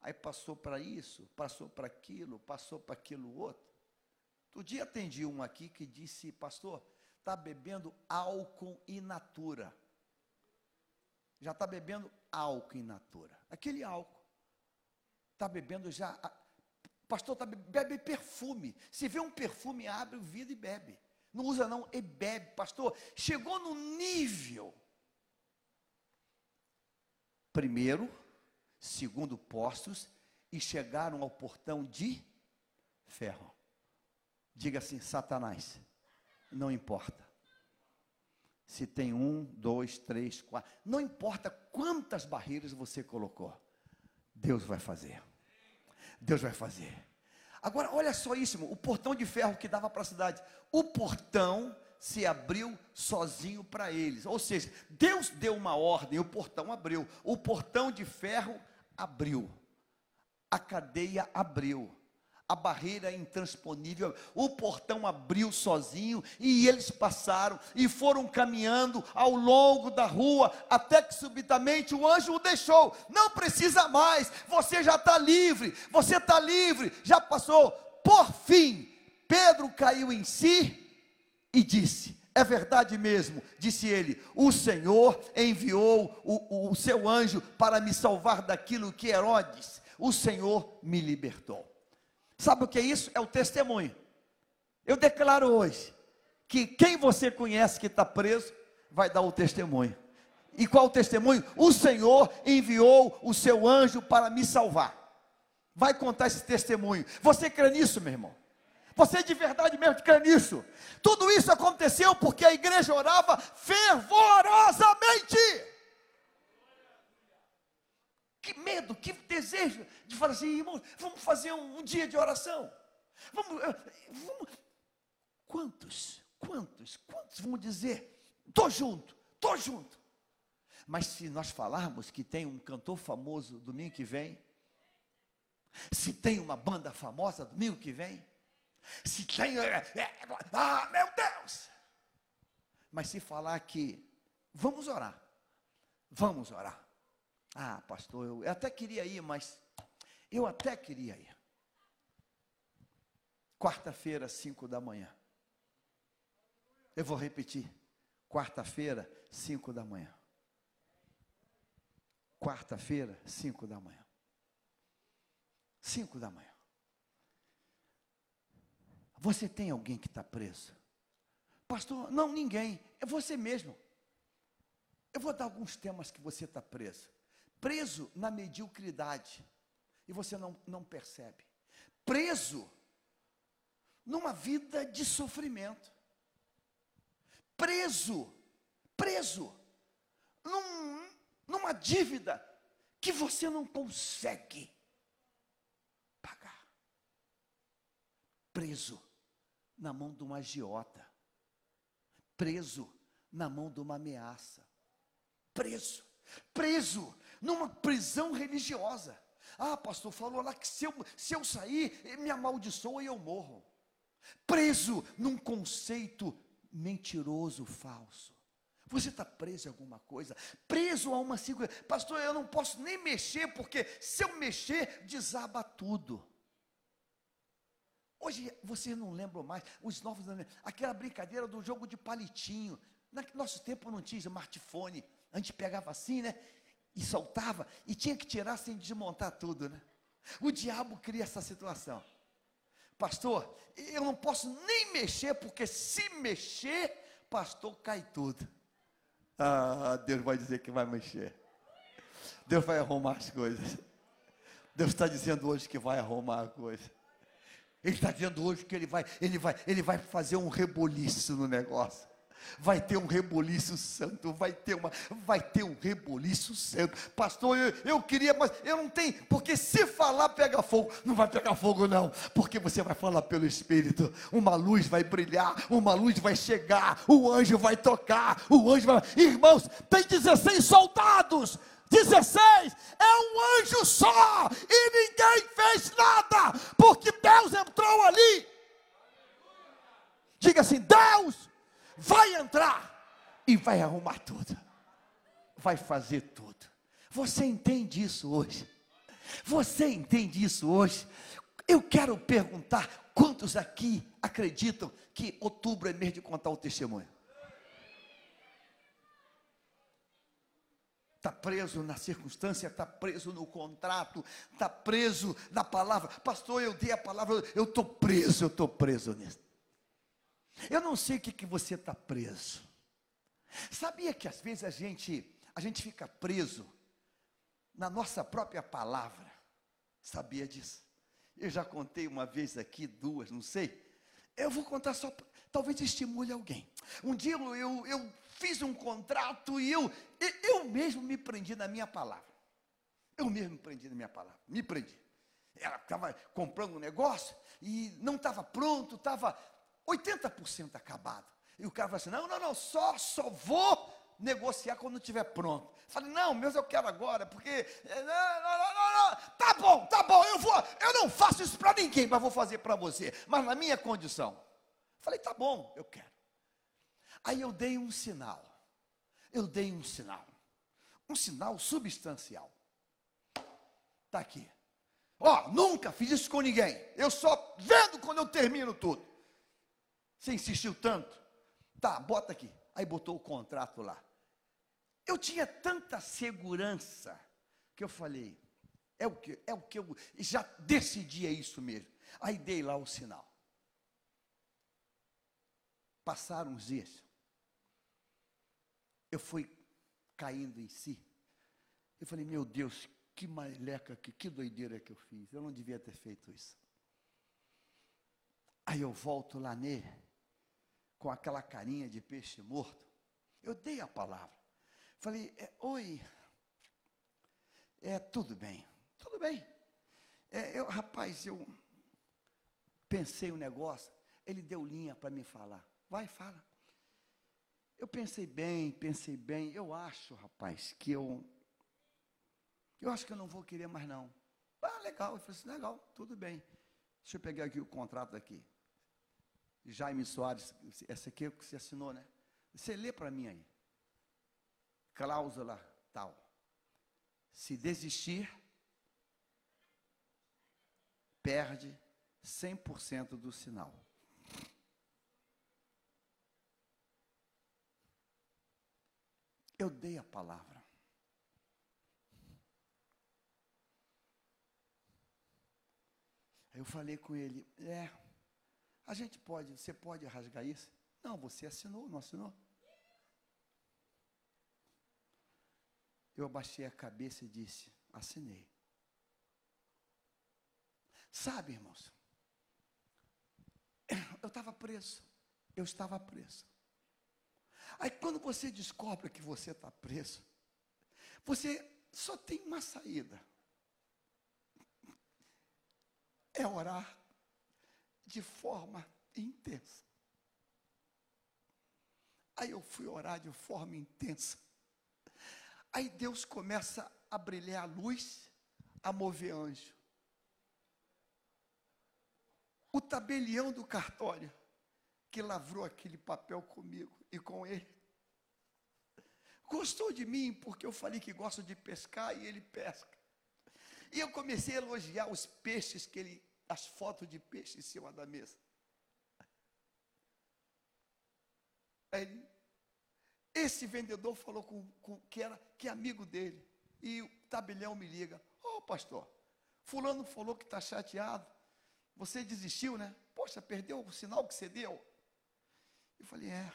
[SPEAKER 1] Aí passou para isso, passou para aquilo, passou para aquilo outro. Outro dia atendi um aqui que disse, pastor, está bebendo álcool in natura. Já está bebendo álcool in natura. Aquele álcool. Está bebendo já. Pastor, tá, bebe perfume. Se vê um perfume, abre o vidro e bebe. Não usa não, e bebe. Pastor, chegou no nível. Primeiro, segundo postos, e chegaram ao portão de ferro. Diga assim: Satanás, não importa. Se tem um, dois, três, quatro, não importa quantas barreiras você colocou, Deus vai fazer. Deus vai fazer. Agora, olha só isso, o portão de ferro que dava para a cidade. O portão se abriu sozinho para eles. Ou seja, Deus deu uma ordem, o portão abriu. O portão de ferro abriu. A cadeia abriu. A barreira intransponível, o portão abriu sozinho e eles passaram e foram caminhando ao longo da rua, até que subitamente o anjo o deixou. Não precisa mais, você já está livre, você está livre, já passou. Por fim, Pedro caiu em si e disse: É verdade mesmo, disse ele: O Senhor enviou o, o, seu anjo para me salvar daquilo que Herodes, o Senhor me libertou. Sabe o que é isso? É o testemunho. Eu declaro hoje que quem você conhece que está preso vai dar o testemunho. E qual o testemunho? O Senhor enviou o seu anjo para me salvar. Vai contar esse testemunho. Você crê nisso, meu irmão? Você de verdade mesmo crê nisso? Tudo isso aconteceu porque a igreja orava fervorosamente. Que medo, que desejo de falar assim, irmão, vamos fazer um, um dia de oração. Vamos, eh, vamos. Quantos, quantos, quantos vão dizer, estou junto, estou junto. Mas se nós falarmos que tem um cantor famoso domingo que vem, Se tem uma banda famosa domingo que vem. Se tem. É, é, ah, meu Deus! Mas se falar que vamos orar, vamos orar. Ah, pastor, eu até queria ir, mas eu até queria ir. Quarta-feira, cinco da manhã. Eu vou repetir. Quarta-feira, cinco da manhã. Quarta-feira, cinco da manhã. Cinco da manhã. Você tem alguém que está preso? Pastor, não, ninguém. É você mesmo. Eu vou dar alguns temas que você está preso. Preso na mediocridade. E você não, não percebe. Preso numa vida de sofrimento. Preso, preso num, numa dívida que você não consegue pagar. Preso na mão de uma agiota. Preso na mão de uma ameaça. Preso, preso numa prisão religiosa. Ah, pastor, falou lá que se eu, se eu sair, me amaldiçoa e eu morro preso num conceito mentiroso, falso. Você está preso em alguma coisa, preso a uma segurança. Pastor, eu não posso nem mexer, porque se eu mexer, desaba tudo. Hoje você não lembra mais, os novos, aquela brincadeira do jogo de palitinho. No nosso tempo não tinha smartphone, a gente pegava assim, né? E soltava, e tinha que tirar sem desmontar tudo, né? O diabo cria essa situação. Pastor, eu não posso nem mexer, porque se mexer, pastor, cai tudo. Ah, Deus vai dizer que vai mexer. Deus vai arrumar as coisas. Deus está dizendo hoje que vai arrumar a coisa. Ele está dizendo hoje que ele vai, ele vai, ele vai fazer um reboliço no negócio vai ter um reboliço santo, vai ter uma, vai ter um reboliço santo. Pastor, eu, eu queria, mas eu não tenho, porque se falar pega fogo, não vai pegar fogo não, porque você vai falar pelo Espírito. Uma luz vai brilhar, uma luz vai chegar, o anjo vai tocar, o anjo vai. Irmãos, tem 16 soldados. 16 é um anjo só e ninguém fez nada, porque Deus entrou ali. Diga assim: Deus vai entrar e vai arrumar tudo, vai fazer tudo. Você entende isso hoje? Você entende isso hoje? Eu quero perguntar: quantos aqui acreditam que outubro é mês de contar o testemunho? Está preso na circunstância, está preso no contrato, está preso na palavra. Pastor, eu dei a palavra, eu estou preso, eu estou preso nisso. Eu não sei o que, que você está preso. Sabia que às vezes a gente, a gente fica preso na nossa própria palavra? Sabia disso? Eu já contei uma vez aqui, duas, não sei. Eu vou contar só, talvez estimule alguém. Um dia eu, eu, fiz um contrato e eu, eu mesmo me prendi na minha palavra. Eu mesmo me prendi na minha palavra, me prendi. Ela estava comprando um negócio e não estava pronto, estava 80% acabado. E o cara fala assim: não, não, não, só, só vou negociar quando estiver pronto. Falei, não, meus eu quero agora, porque. Eh, não, não, não, não, não. Tá bom, tá bom, eu vou. Eu não faço isso para ninguém, mas vou fazer para você. Mas na minha condição. Falei, tá bom, eu quero. Aí eu dei um sinal. Eu dei um sinal. Um sinal substancial. Está aqui. Ó, oh, nunca fiz isso com ninguém. Eu só vendo quando eu termino tudo. Você insistiu tanto? Tá, bota aqui. Aí botou o contrato lá. Eu tinha tanta segurança que eu falei, é o que, é o que eu já decidi é isso mesmo. Aí dei lá o sinal. Passaram os dias. Eu fui caindo em si. Eu falei, meu Deus, que maleca, que, que doideira que eu fiz. Eu não devia ter feito isso. Aí eu volto lá nele com aquela carinha de peixe morto. Eu dei a palavra. Falei, é, oi, é tudo bem, tudo bem. É, eu, rapaz, eu pensei um negócio, ele deu linha para me falar. Vai, fala. Eu pensei bem, pensei bem. Eu acho, rapaz, que eu. Eu acho que eu não vou querer mais não. Ah, legal. Eu falei assim, legal, tudo bem. Deixa eu pegar aqui o contrato aqui. Jaime Soares, essa aqui é que você assinou, né? Você lê para mim aí. Cláusula tal. Se desistir, perde 100% do sinal. Eu dei a palavra. Aí eu falei com ele, é, a gente pode, você pode rasgar isso? Não, você assinou, não assinou? Eu abaixei a cabeça e disse, assinei. Sabe, irmãos, eu estava preso, eu estava preso. Aí quando você descobre que você está preso, você só tem uma saída. É orar de forma intensa. Aí eu fui orar de forma intensa. Aí Deus começa a brilhar a luz, a mover anjo. O tabelião do cartório que lavrou aquele papel comigo e com ele. Gostou de mim porque eu falei que gosto de pescar e ele pesca. E eu comecei a elogiar os peixes que ele, as fotos de peixe em cima da mesa. Aí, esse vendedor falou com, com, que era que é amigo dele. E o tabelião me liga: Ô oh, pastor, Fulano falou que está chateado. Você desistiu, né? Poxa, perdeu o sinal que você deu. Eu falei: É.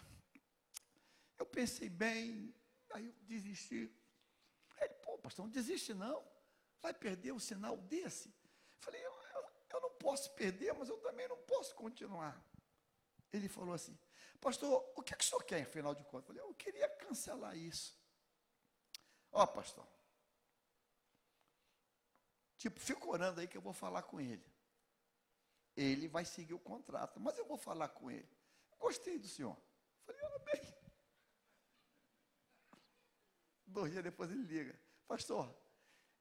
[SPEAKER 1] Eu pensei bem, aí eu desisti. Ele, pô, pastor, não desiste não. Vai perder o sinal desse? Eu falei: eu, eu, eu não posso perder, mas eu também não posso continuar. Ele falou assim: Pastor, o que, é que o senhor quer, afinal de contas? Eu falei, eu queria cancelar isso. Ó, oh, pastor. Tipo, fica orando aí que eu vou falar com ele. Ele vai seguir o contrato, mas eu vou falar com ele. Gostei do senhor. Falei, ora bem. Dois dias depois ele liga. Pastor,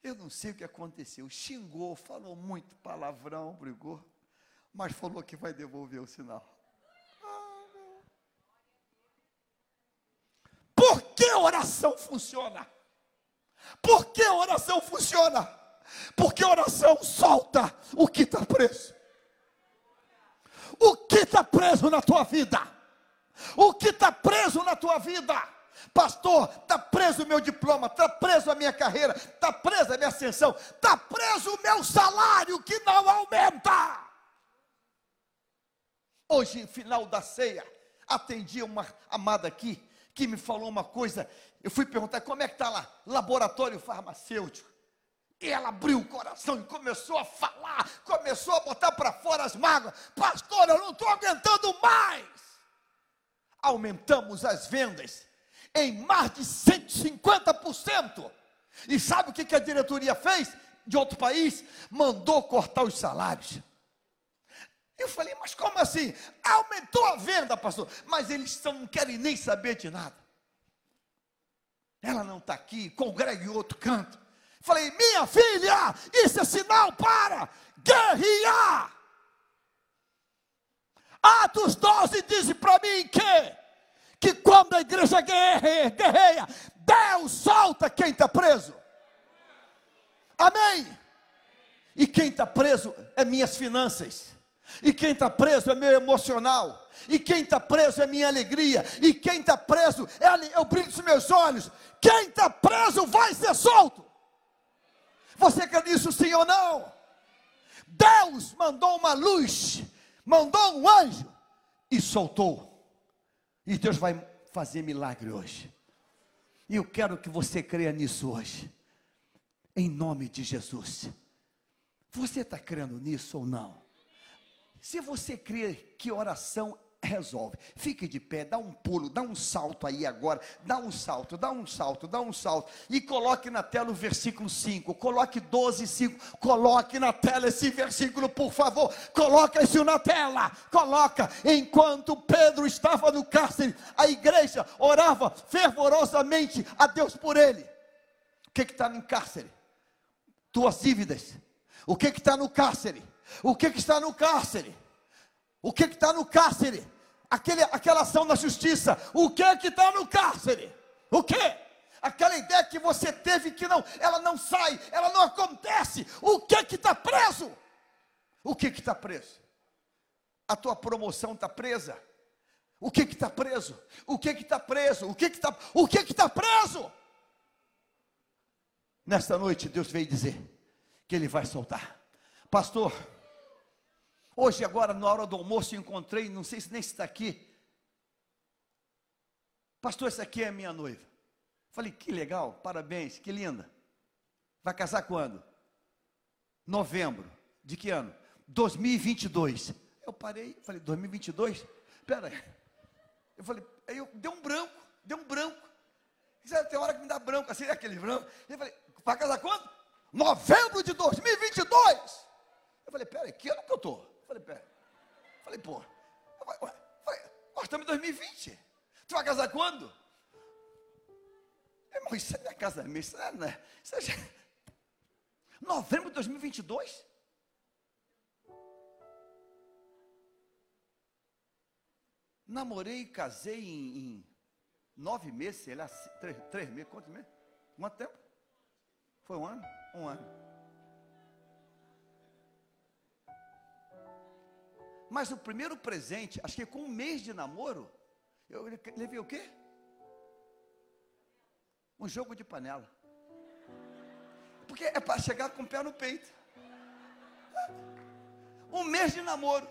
[SPEAKER 1] eu não sei o que aconteceu. Xingou, falou muito palavrão, brigou, mas falou que vai devolver o sinal. que oração funciona? Por que oração funciona? Porque oração solta o que está preso. O que está preso na tua vida? O que está preso na tua vida? Pastor, está preso o meu diploma, está preso a minha carreira, está presa a minha ascensão, está preso o meu salário que não aumenta. Hoje, final da ceia, atendi uma amada aqui, que me falou uma coisa. Eu fui perguntar como é que está lá, laboratório farmacêutico. E ela abriu o coração e começou a falar, começou a botar para fora as mágoas. Pastor, eu não estou aguentando mais. Aumentamos as vendas em mais de 150%. E sabe o que, a diretoria fez de outro país? Mandou cortar os salários. Eu falei, mas como assim? Aumentou a venda, pastor. Mas eles não querem nem saber de nada. Ela não está aqui, congrega em outro canto. Falei, minha filha, isso é sinal para guerrear. Atos 12 diz para mim que, que quando a igreja guerreia, guerreia Deus solta quem está preso. Amém? E quem está preso é minhas finanças. E quem está preso é meu emocional. E quem está preso é minha alegria. E quem está preso é, o brilho dos meus olhos. Quem está preso vai ser solto. Você quer nisso sim ou não? Deus mandou uma luz, mandou um anjo e soltou. E Deus vai fazer milagre hoje. E eu quero que você creia nisso hoje. Em nome de Jesus. Você está crendo nisso ou não? Se você crê que oração resolve, fique de pé, dá um pulo, dá um salto aí agora, dá um salto, dá um salto, dá um salto, e coloque na tela o versículo 5, coloque 12, 5, coloque na tela esse versículo, por favor, coloca isso na tela, coloca, enquanto Pedro estava no cárcere, a igreja orava fervorosamente a Deus por ele, o que está no cárcere? Tuas dívidas, O que está no cárcere? O que está no cárcere? O que está no cárcere? Aquele, aquela ação na justiça. O que que está no cárcere? O que? Aquela ideia que você teve que não, ela não sai, ela não acontece. O que que está preso? O que que está preso? A tua promoção está presa? O que que está preso? O que que está preso? O que que está? O que que está preso? Nesta noite Deus veio dizer que Ele vai soltar. Pastor, hoje agora na hora do almoço encontrei, não sei se nem está aqui. Pastor, essa aqui é a minha noiva. Falei, que legal, parabéns, que linda. Vai casar quando? Novembro. De que ano? 2022. Eu parei, falei, 2022? Espera aí. Eu falei, aí eu dei um branco, deu um branco. Tem hora que me dá branco, assim, aquele branco. Eu falei, vai casar quando? Novembro de 2022. Eu falei, pera aí, que ano que eu tô? Falei. Eu falei, pô. Falei, nós estamos em 2020. Tu vai casar quando? Irmão, isso não é casamento, isso não é. Isso é novembro de 2022? Namorei e casei em, em nove meses, sei lá, três, três meses, quantos meses? Quanto tempo? Foi um ano? Um ano. Mas o primeiro presente, acho que com um mês de namoro, eu levei o quê? Um jogo de panela. Porque é para chegar com o pé no peito. Um mês de namoro.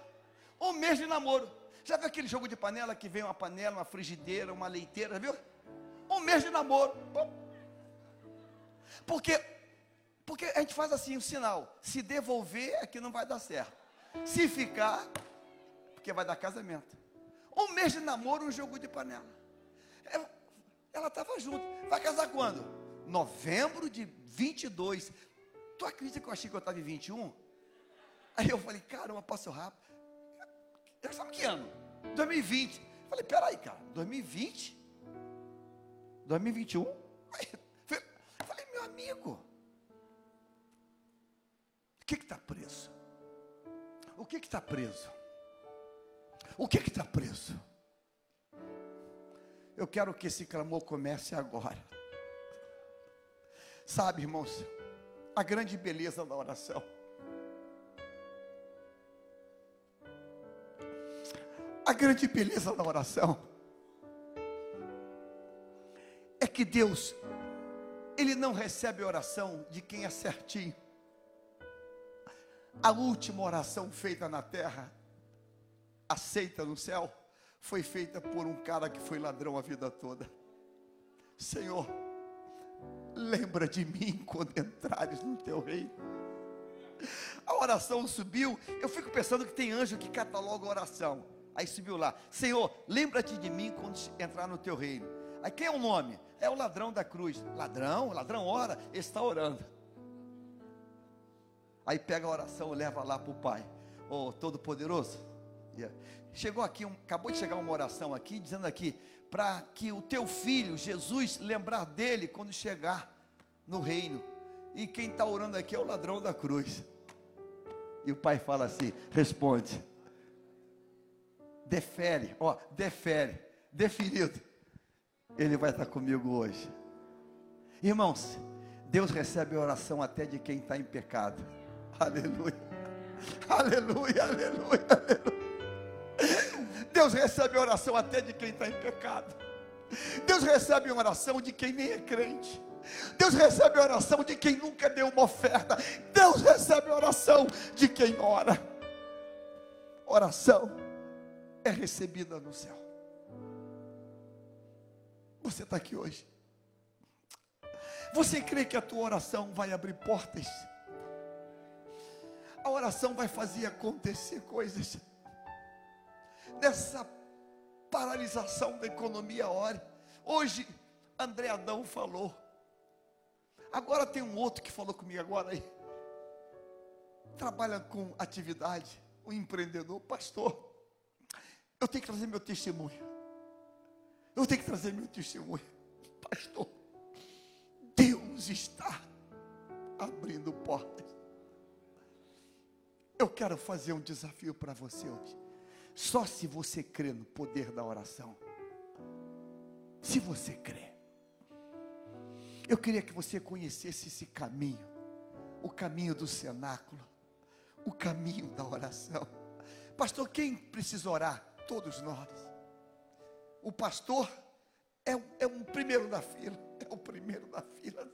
[SPEAKER 1] Um mês de namoro. Já viu aquele jogo de panela que vem uma panela, uma frigideira, uma leiteira, viu? Um mês de namoro. Porque, porque a gente faz assim um sinal. Se devolver, é não vai dar certo. Se ficar, porque vai dar casamento. Um mês de namoro, um jogo de panela. É, ela estava junto. Vai casar quando? Novembro de 22. Tu acredita que eu achei que eu estava em 21? Aí eu falei, caramba, passou rápido. Eu sabe que ano? 2020. Falei, peraí, cara, 2020? 2021? Aí, falei, meu amigo, o que está preso? O que está preso? O que está preso? Eu quero que esse clamor comece agora. Sabe, irmãos, a grande beleza da oração A grande beleza da oração é que Deus, Ele não recebe a oração de quem é certinho. A última oração feita na terra, aceita no céu, foi feita por um cara que foi ladrão a vida toda. Senhor, lembra de mim quando entrares no teu reino. A oração subiu. Eu fico pensando que tem anjo que cataloga a oração. Aí subiu lá, Senhor, lembra-te de mim quando entrar no teu reino. Aí quem é o nome? É o ladrão da cruz. Ladrão, ladrão ora, está orando. Aí pega a oração, leva lá para o Pai. Oh, Todo-Poderoso. Chegou aqui, um, acabou de chegar uma oração aqui, dizendo aqui, para que o teu filho, Jesus, lembrar dele quando chegar no reino. E quem está orando aqui é o ladrão da cruz. E o pai fala assim: responde defere, ó, defere, definido. Ele vai estar comigo hoje. Irmãos, Deus recebe a oração até de quem está em pecado. Aleluia. Aleluia, aleluia, aleluia. Deus recebe oração até de quem está em pecado. Deus recebe oração de quem nem é crente. Deus recebe oração de quem nunca deu uma oferta. Deus recebe oração de quem ora. Oração é recebida no céu. Você está aqui hoje. Você crê que a tua oração vai abrir portas? A oração vai fazer acontecer coisas. Nessa paralisação da economia, ore. Hoje, André Adão falou. Agora tem um outro que falou comigo agora aí. Trabalha com atividade, um empreendedor, pastor. Eu tenho que trazer meu testemunho. Eu tenho que trazer meu testemunho. Pastor, Deus está abrindo portas. Eu quero fazer um desafio para você hoje. Só se você crê no poder da oração. Se você crê. Eu queria que você conhecesse esse caminho, o caminho do cenáculo, o caminho da oração. Pastor, quem precisa orar? Todos nós. O pastor é, é um primeiro da fila, é o primeiro da fila.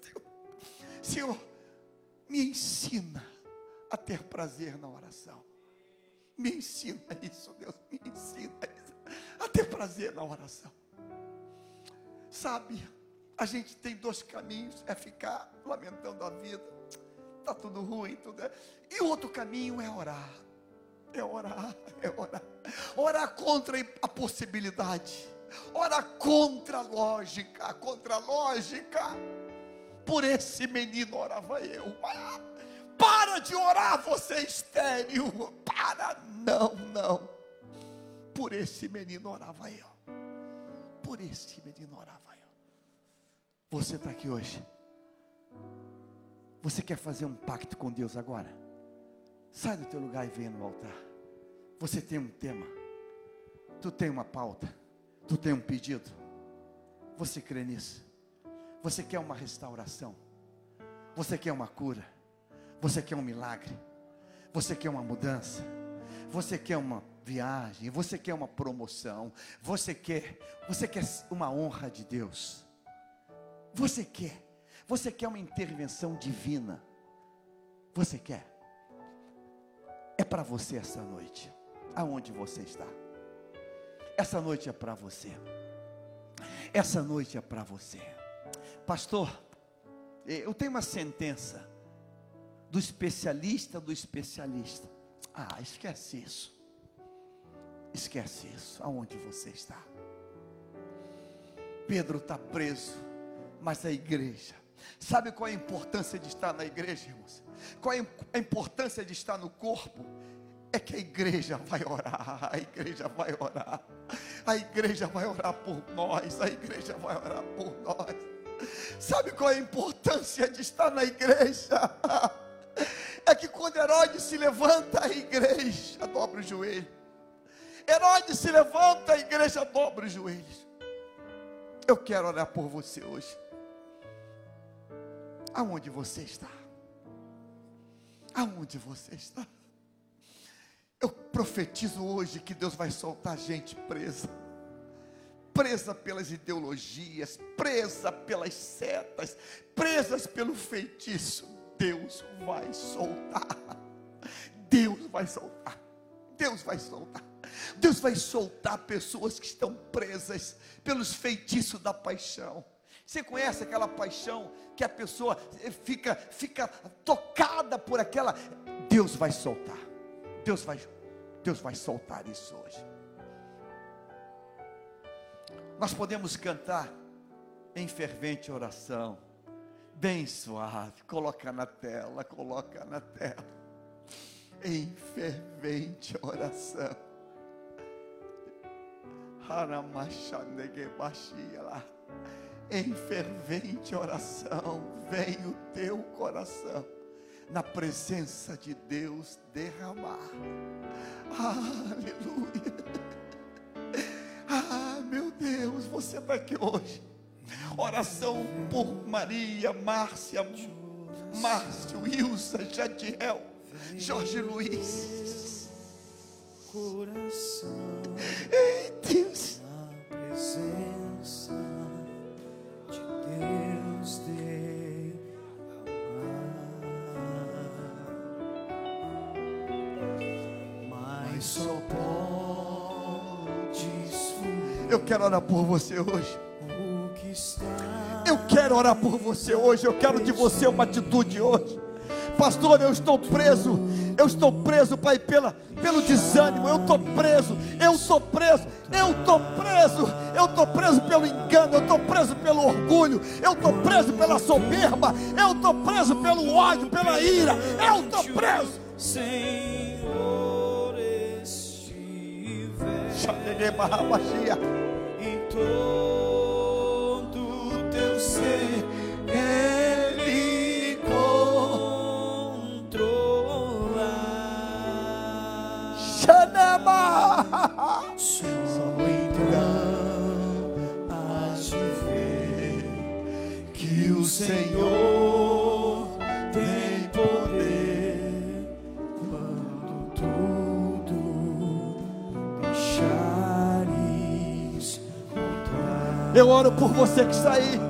[SPEAKER 1] Senhor, me ensina a ter prazer na oração. Me ensina isso, Deus, me ensina isso, a ter prazer na oração. Sabe, a gente tem dois caminhos: é ficar lamentando a vida, está tudo ruim, tudo é. E o outro caminho é orar. É orar, é orar. Orar contra a possibilidade. Orar contra a lógica, contra a lógica. Por esse menino orava eu. Para de orar, você é estéreo. Para, não, não. Por esse menino orava eu. Por esse menino orava eu. Você está aqui hoje. Você quer fazer um pacto com Deus agora? Sai do teu lugar e venha no altar. Você tem um tema. Tu tem uma pauta. Tu tem um pedido. Você crê nisso? Você quer uma restauração? Você quer uma cura? Você quer um milagre? Você quer uma mudança? Você quer uma viagem? Você quer uma promoção? Você quer, você quer uma honra de Deus? Você quer? Você quer uma intervenção divina? Você quer? É para você essa noite. Aonde você está? Essa noite é para você. Essa noite é para você. Pastor, eu tenho uma sentença do especialista do especialista. Ah, esquece isso. Esquece isso. Aonde você está? Pedro está preso, mas a igreja. Sabe qual é a importância de estar na igreja, irmãos? Qual é a importância de estar no corpo? É que a igreja vai orar, a igreja vai orar, a igreja vai orar por nós, a igreja vai orar por nós. Sabe qual é a importância de estar na igreja? é que quando Herodes se levanta, a igreja dobra o joelho. Herodes se levanta, a igreja dobra os joelhos. Eu quero orar por você hoje. Aonde você está? Aonde você está? Eu profetizo hoje que Deus vai soltar gente presa presa pelas ideologias, presa pelas setas, presas pelo feitiço. Deus vai soltar. Deus vai soltar. Deus vai soltar. Deus vai soltar pessoas que estão presas pelos feitiços da paixão. Você conhece aquela paixão que a pessoa fica fica tocada por aquela Deus vai soltar. Deus vai Deus vai soltar isso hoje. Nós podemos cantar em fervente oração bem suave. Coloca na tela, coloca na tela. Em fervente oração. Em fervente oração, vem o teu coração na presença de Deus derramar. Aleluia. Ah, meu Deus, você está aqui hoje Oração por Maria, Márcia, Márcio, Wilson, Jadiel, Jorge Luiz.
[SPEAKER 2] Coração.
[SPEAKER 1] Ei, Deus.
[SPEAKER 2] Na presença de Deus derramar. Mas só podes
[SPEAKER 1] Eu quero orar por você hoje. Eu quero orar por você hoje. Eu quero de você uma atitude hoje. Pastor, eu estou preso. Eu estou preso, Pai, pela, pelo desânimo. Eu estou preso. Eu estou preso. Eu estou preso. Eu estou preso pelo engano. Eu estou preso pelo orgulho. Eu estou preso pela soberba. Eu estou preso pelo ódio, pela ira. Eu estou preso.
[SPEAKER 2] Senhor estiver em todo
[SPEAKER 1] Eu oro por você que está aí.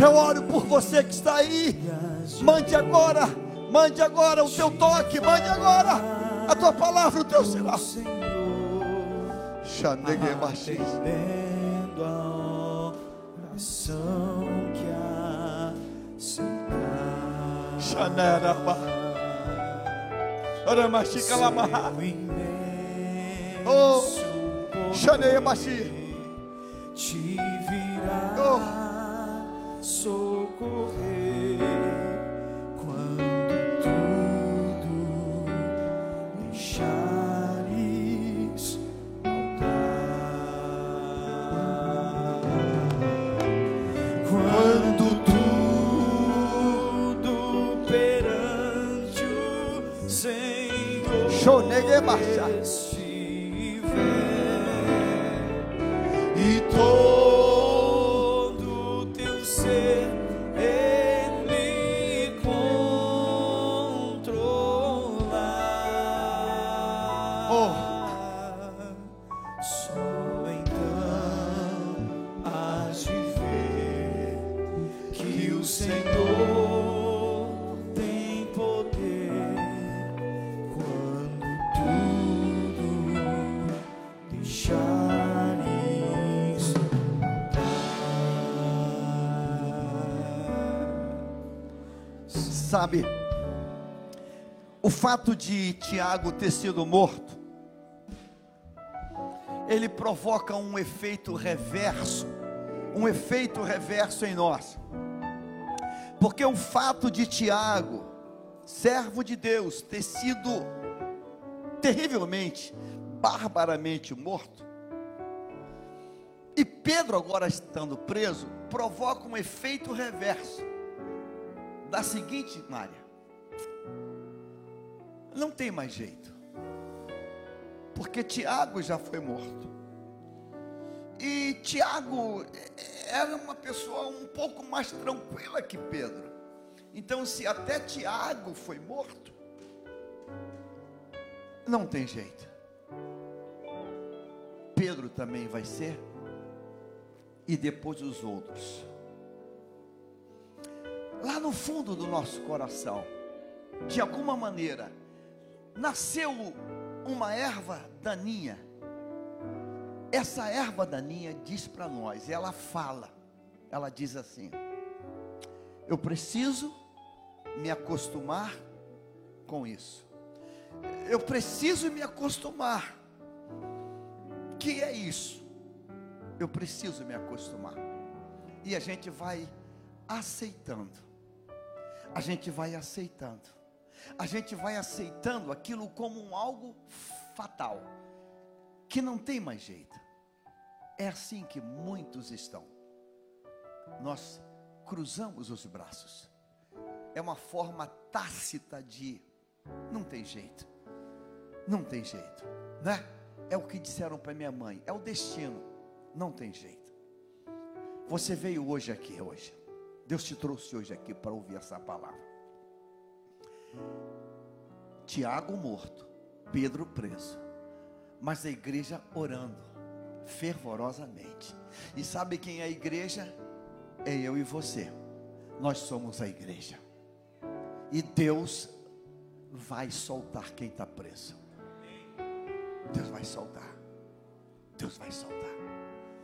[SPEAKER 1] Eu oro por você que está aí. Mande agora, mande agora o teu toque, mande agora a tua palavra, o teu sinal.
[SPEAKER 2] Que aceitar.
[SPEAKER 1] Xaneraba. Oramachica Lamaha.
[SPEAKER 2] Seu imenso
[SPEAKER 1] Oh, Xaneia Baixi.
[SPEAKER 2] te virá
[SPEAKER 1] Oh.
[SPEAKER 2] socorrer quando tudo deixares faltar. Quando tudo perante o Senhor
[SPEAKER 1] Xonegue Baixá. Fato de Tiago ter sido morto, ele provoca um efeito reverso, um efeito reverso em nós. Porque o fato de Tiago, servo de Deus, ter sido terrivelmente, barbaramente morto, e Pedro agora estando preso, provoca um efeito reverso da seguinte área: não tem mais jeito, porque Tiago já foi morto, e Tiago era uma pessoa um pouco mais tranquila que Pedro, então, se até Tiago foi morto, não tem jeito, Pedro também vai ser, e depois os outros. Lá no fundo do nosso coração, de alguma maneira, nasceu uma erva daninha. Essa erva daninha diz para nós, ela fala, ela diz assim: eu preciso me acostumar com isso. Eu preciso me acostumar. Que é isso? Eu preciso me acostumar. E a gente vai aceitando. A gente vai aceitando. A gente vai aceitando aquilo como um algo fatal, que não tem mais jeito. É assim que muitos estão. Nós cruzamos os braços. É uma forma tácita de não tem jeito. Não tem jeito, né? É o que disseram para minha mãe, é o destino. Não tem jeito. Você veio hoje aqui hoje. Deus te trouxe hoje aqui para ouvir essa palavra. Tiago morto, Pedro preso, mas a igreja orando fervorosamente. E sabe quem é a igreja? É eu e você. Nós somos a igreja. E Deus vai soltar quem está preso. Deus vai soltar. Deus vai soltar.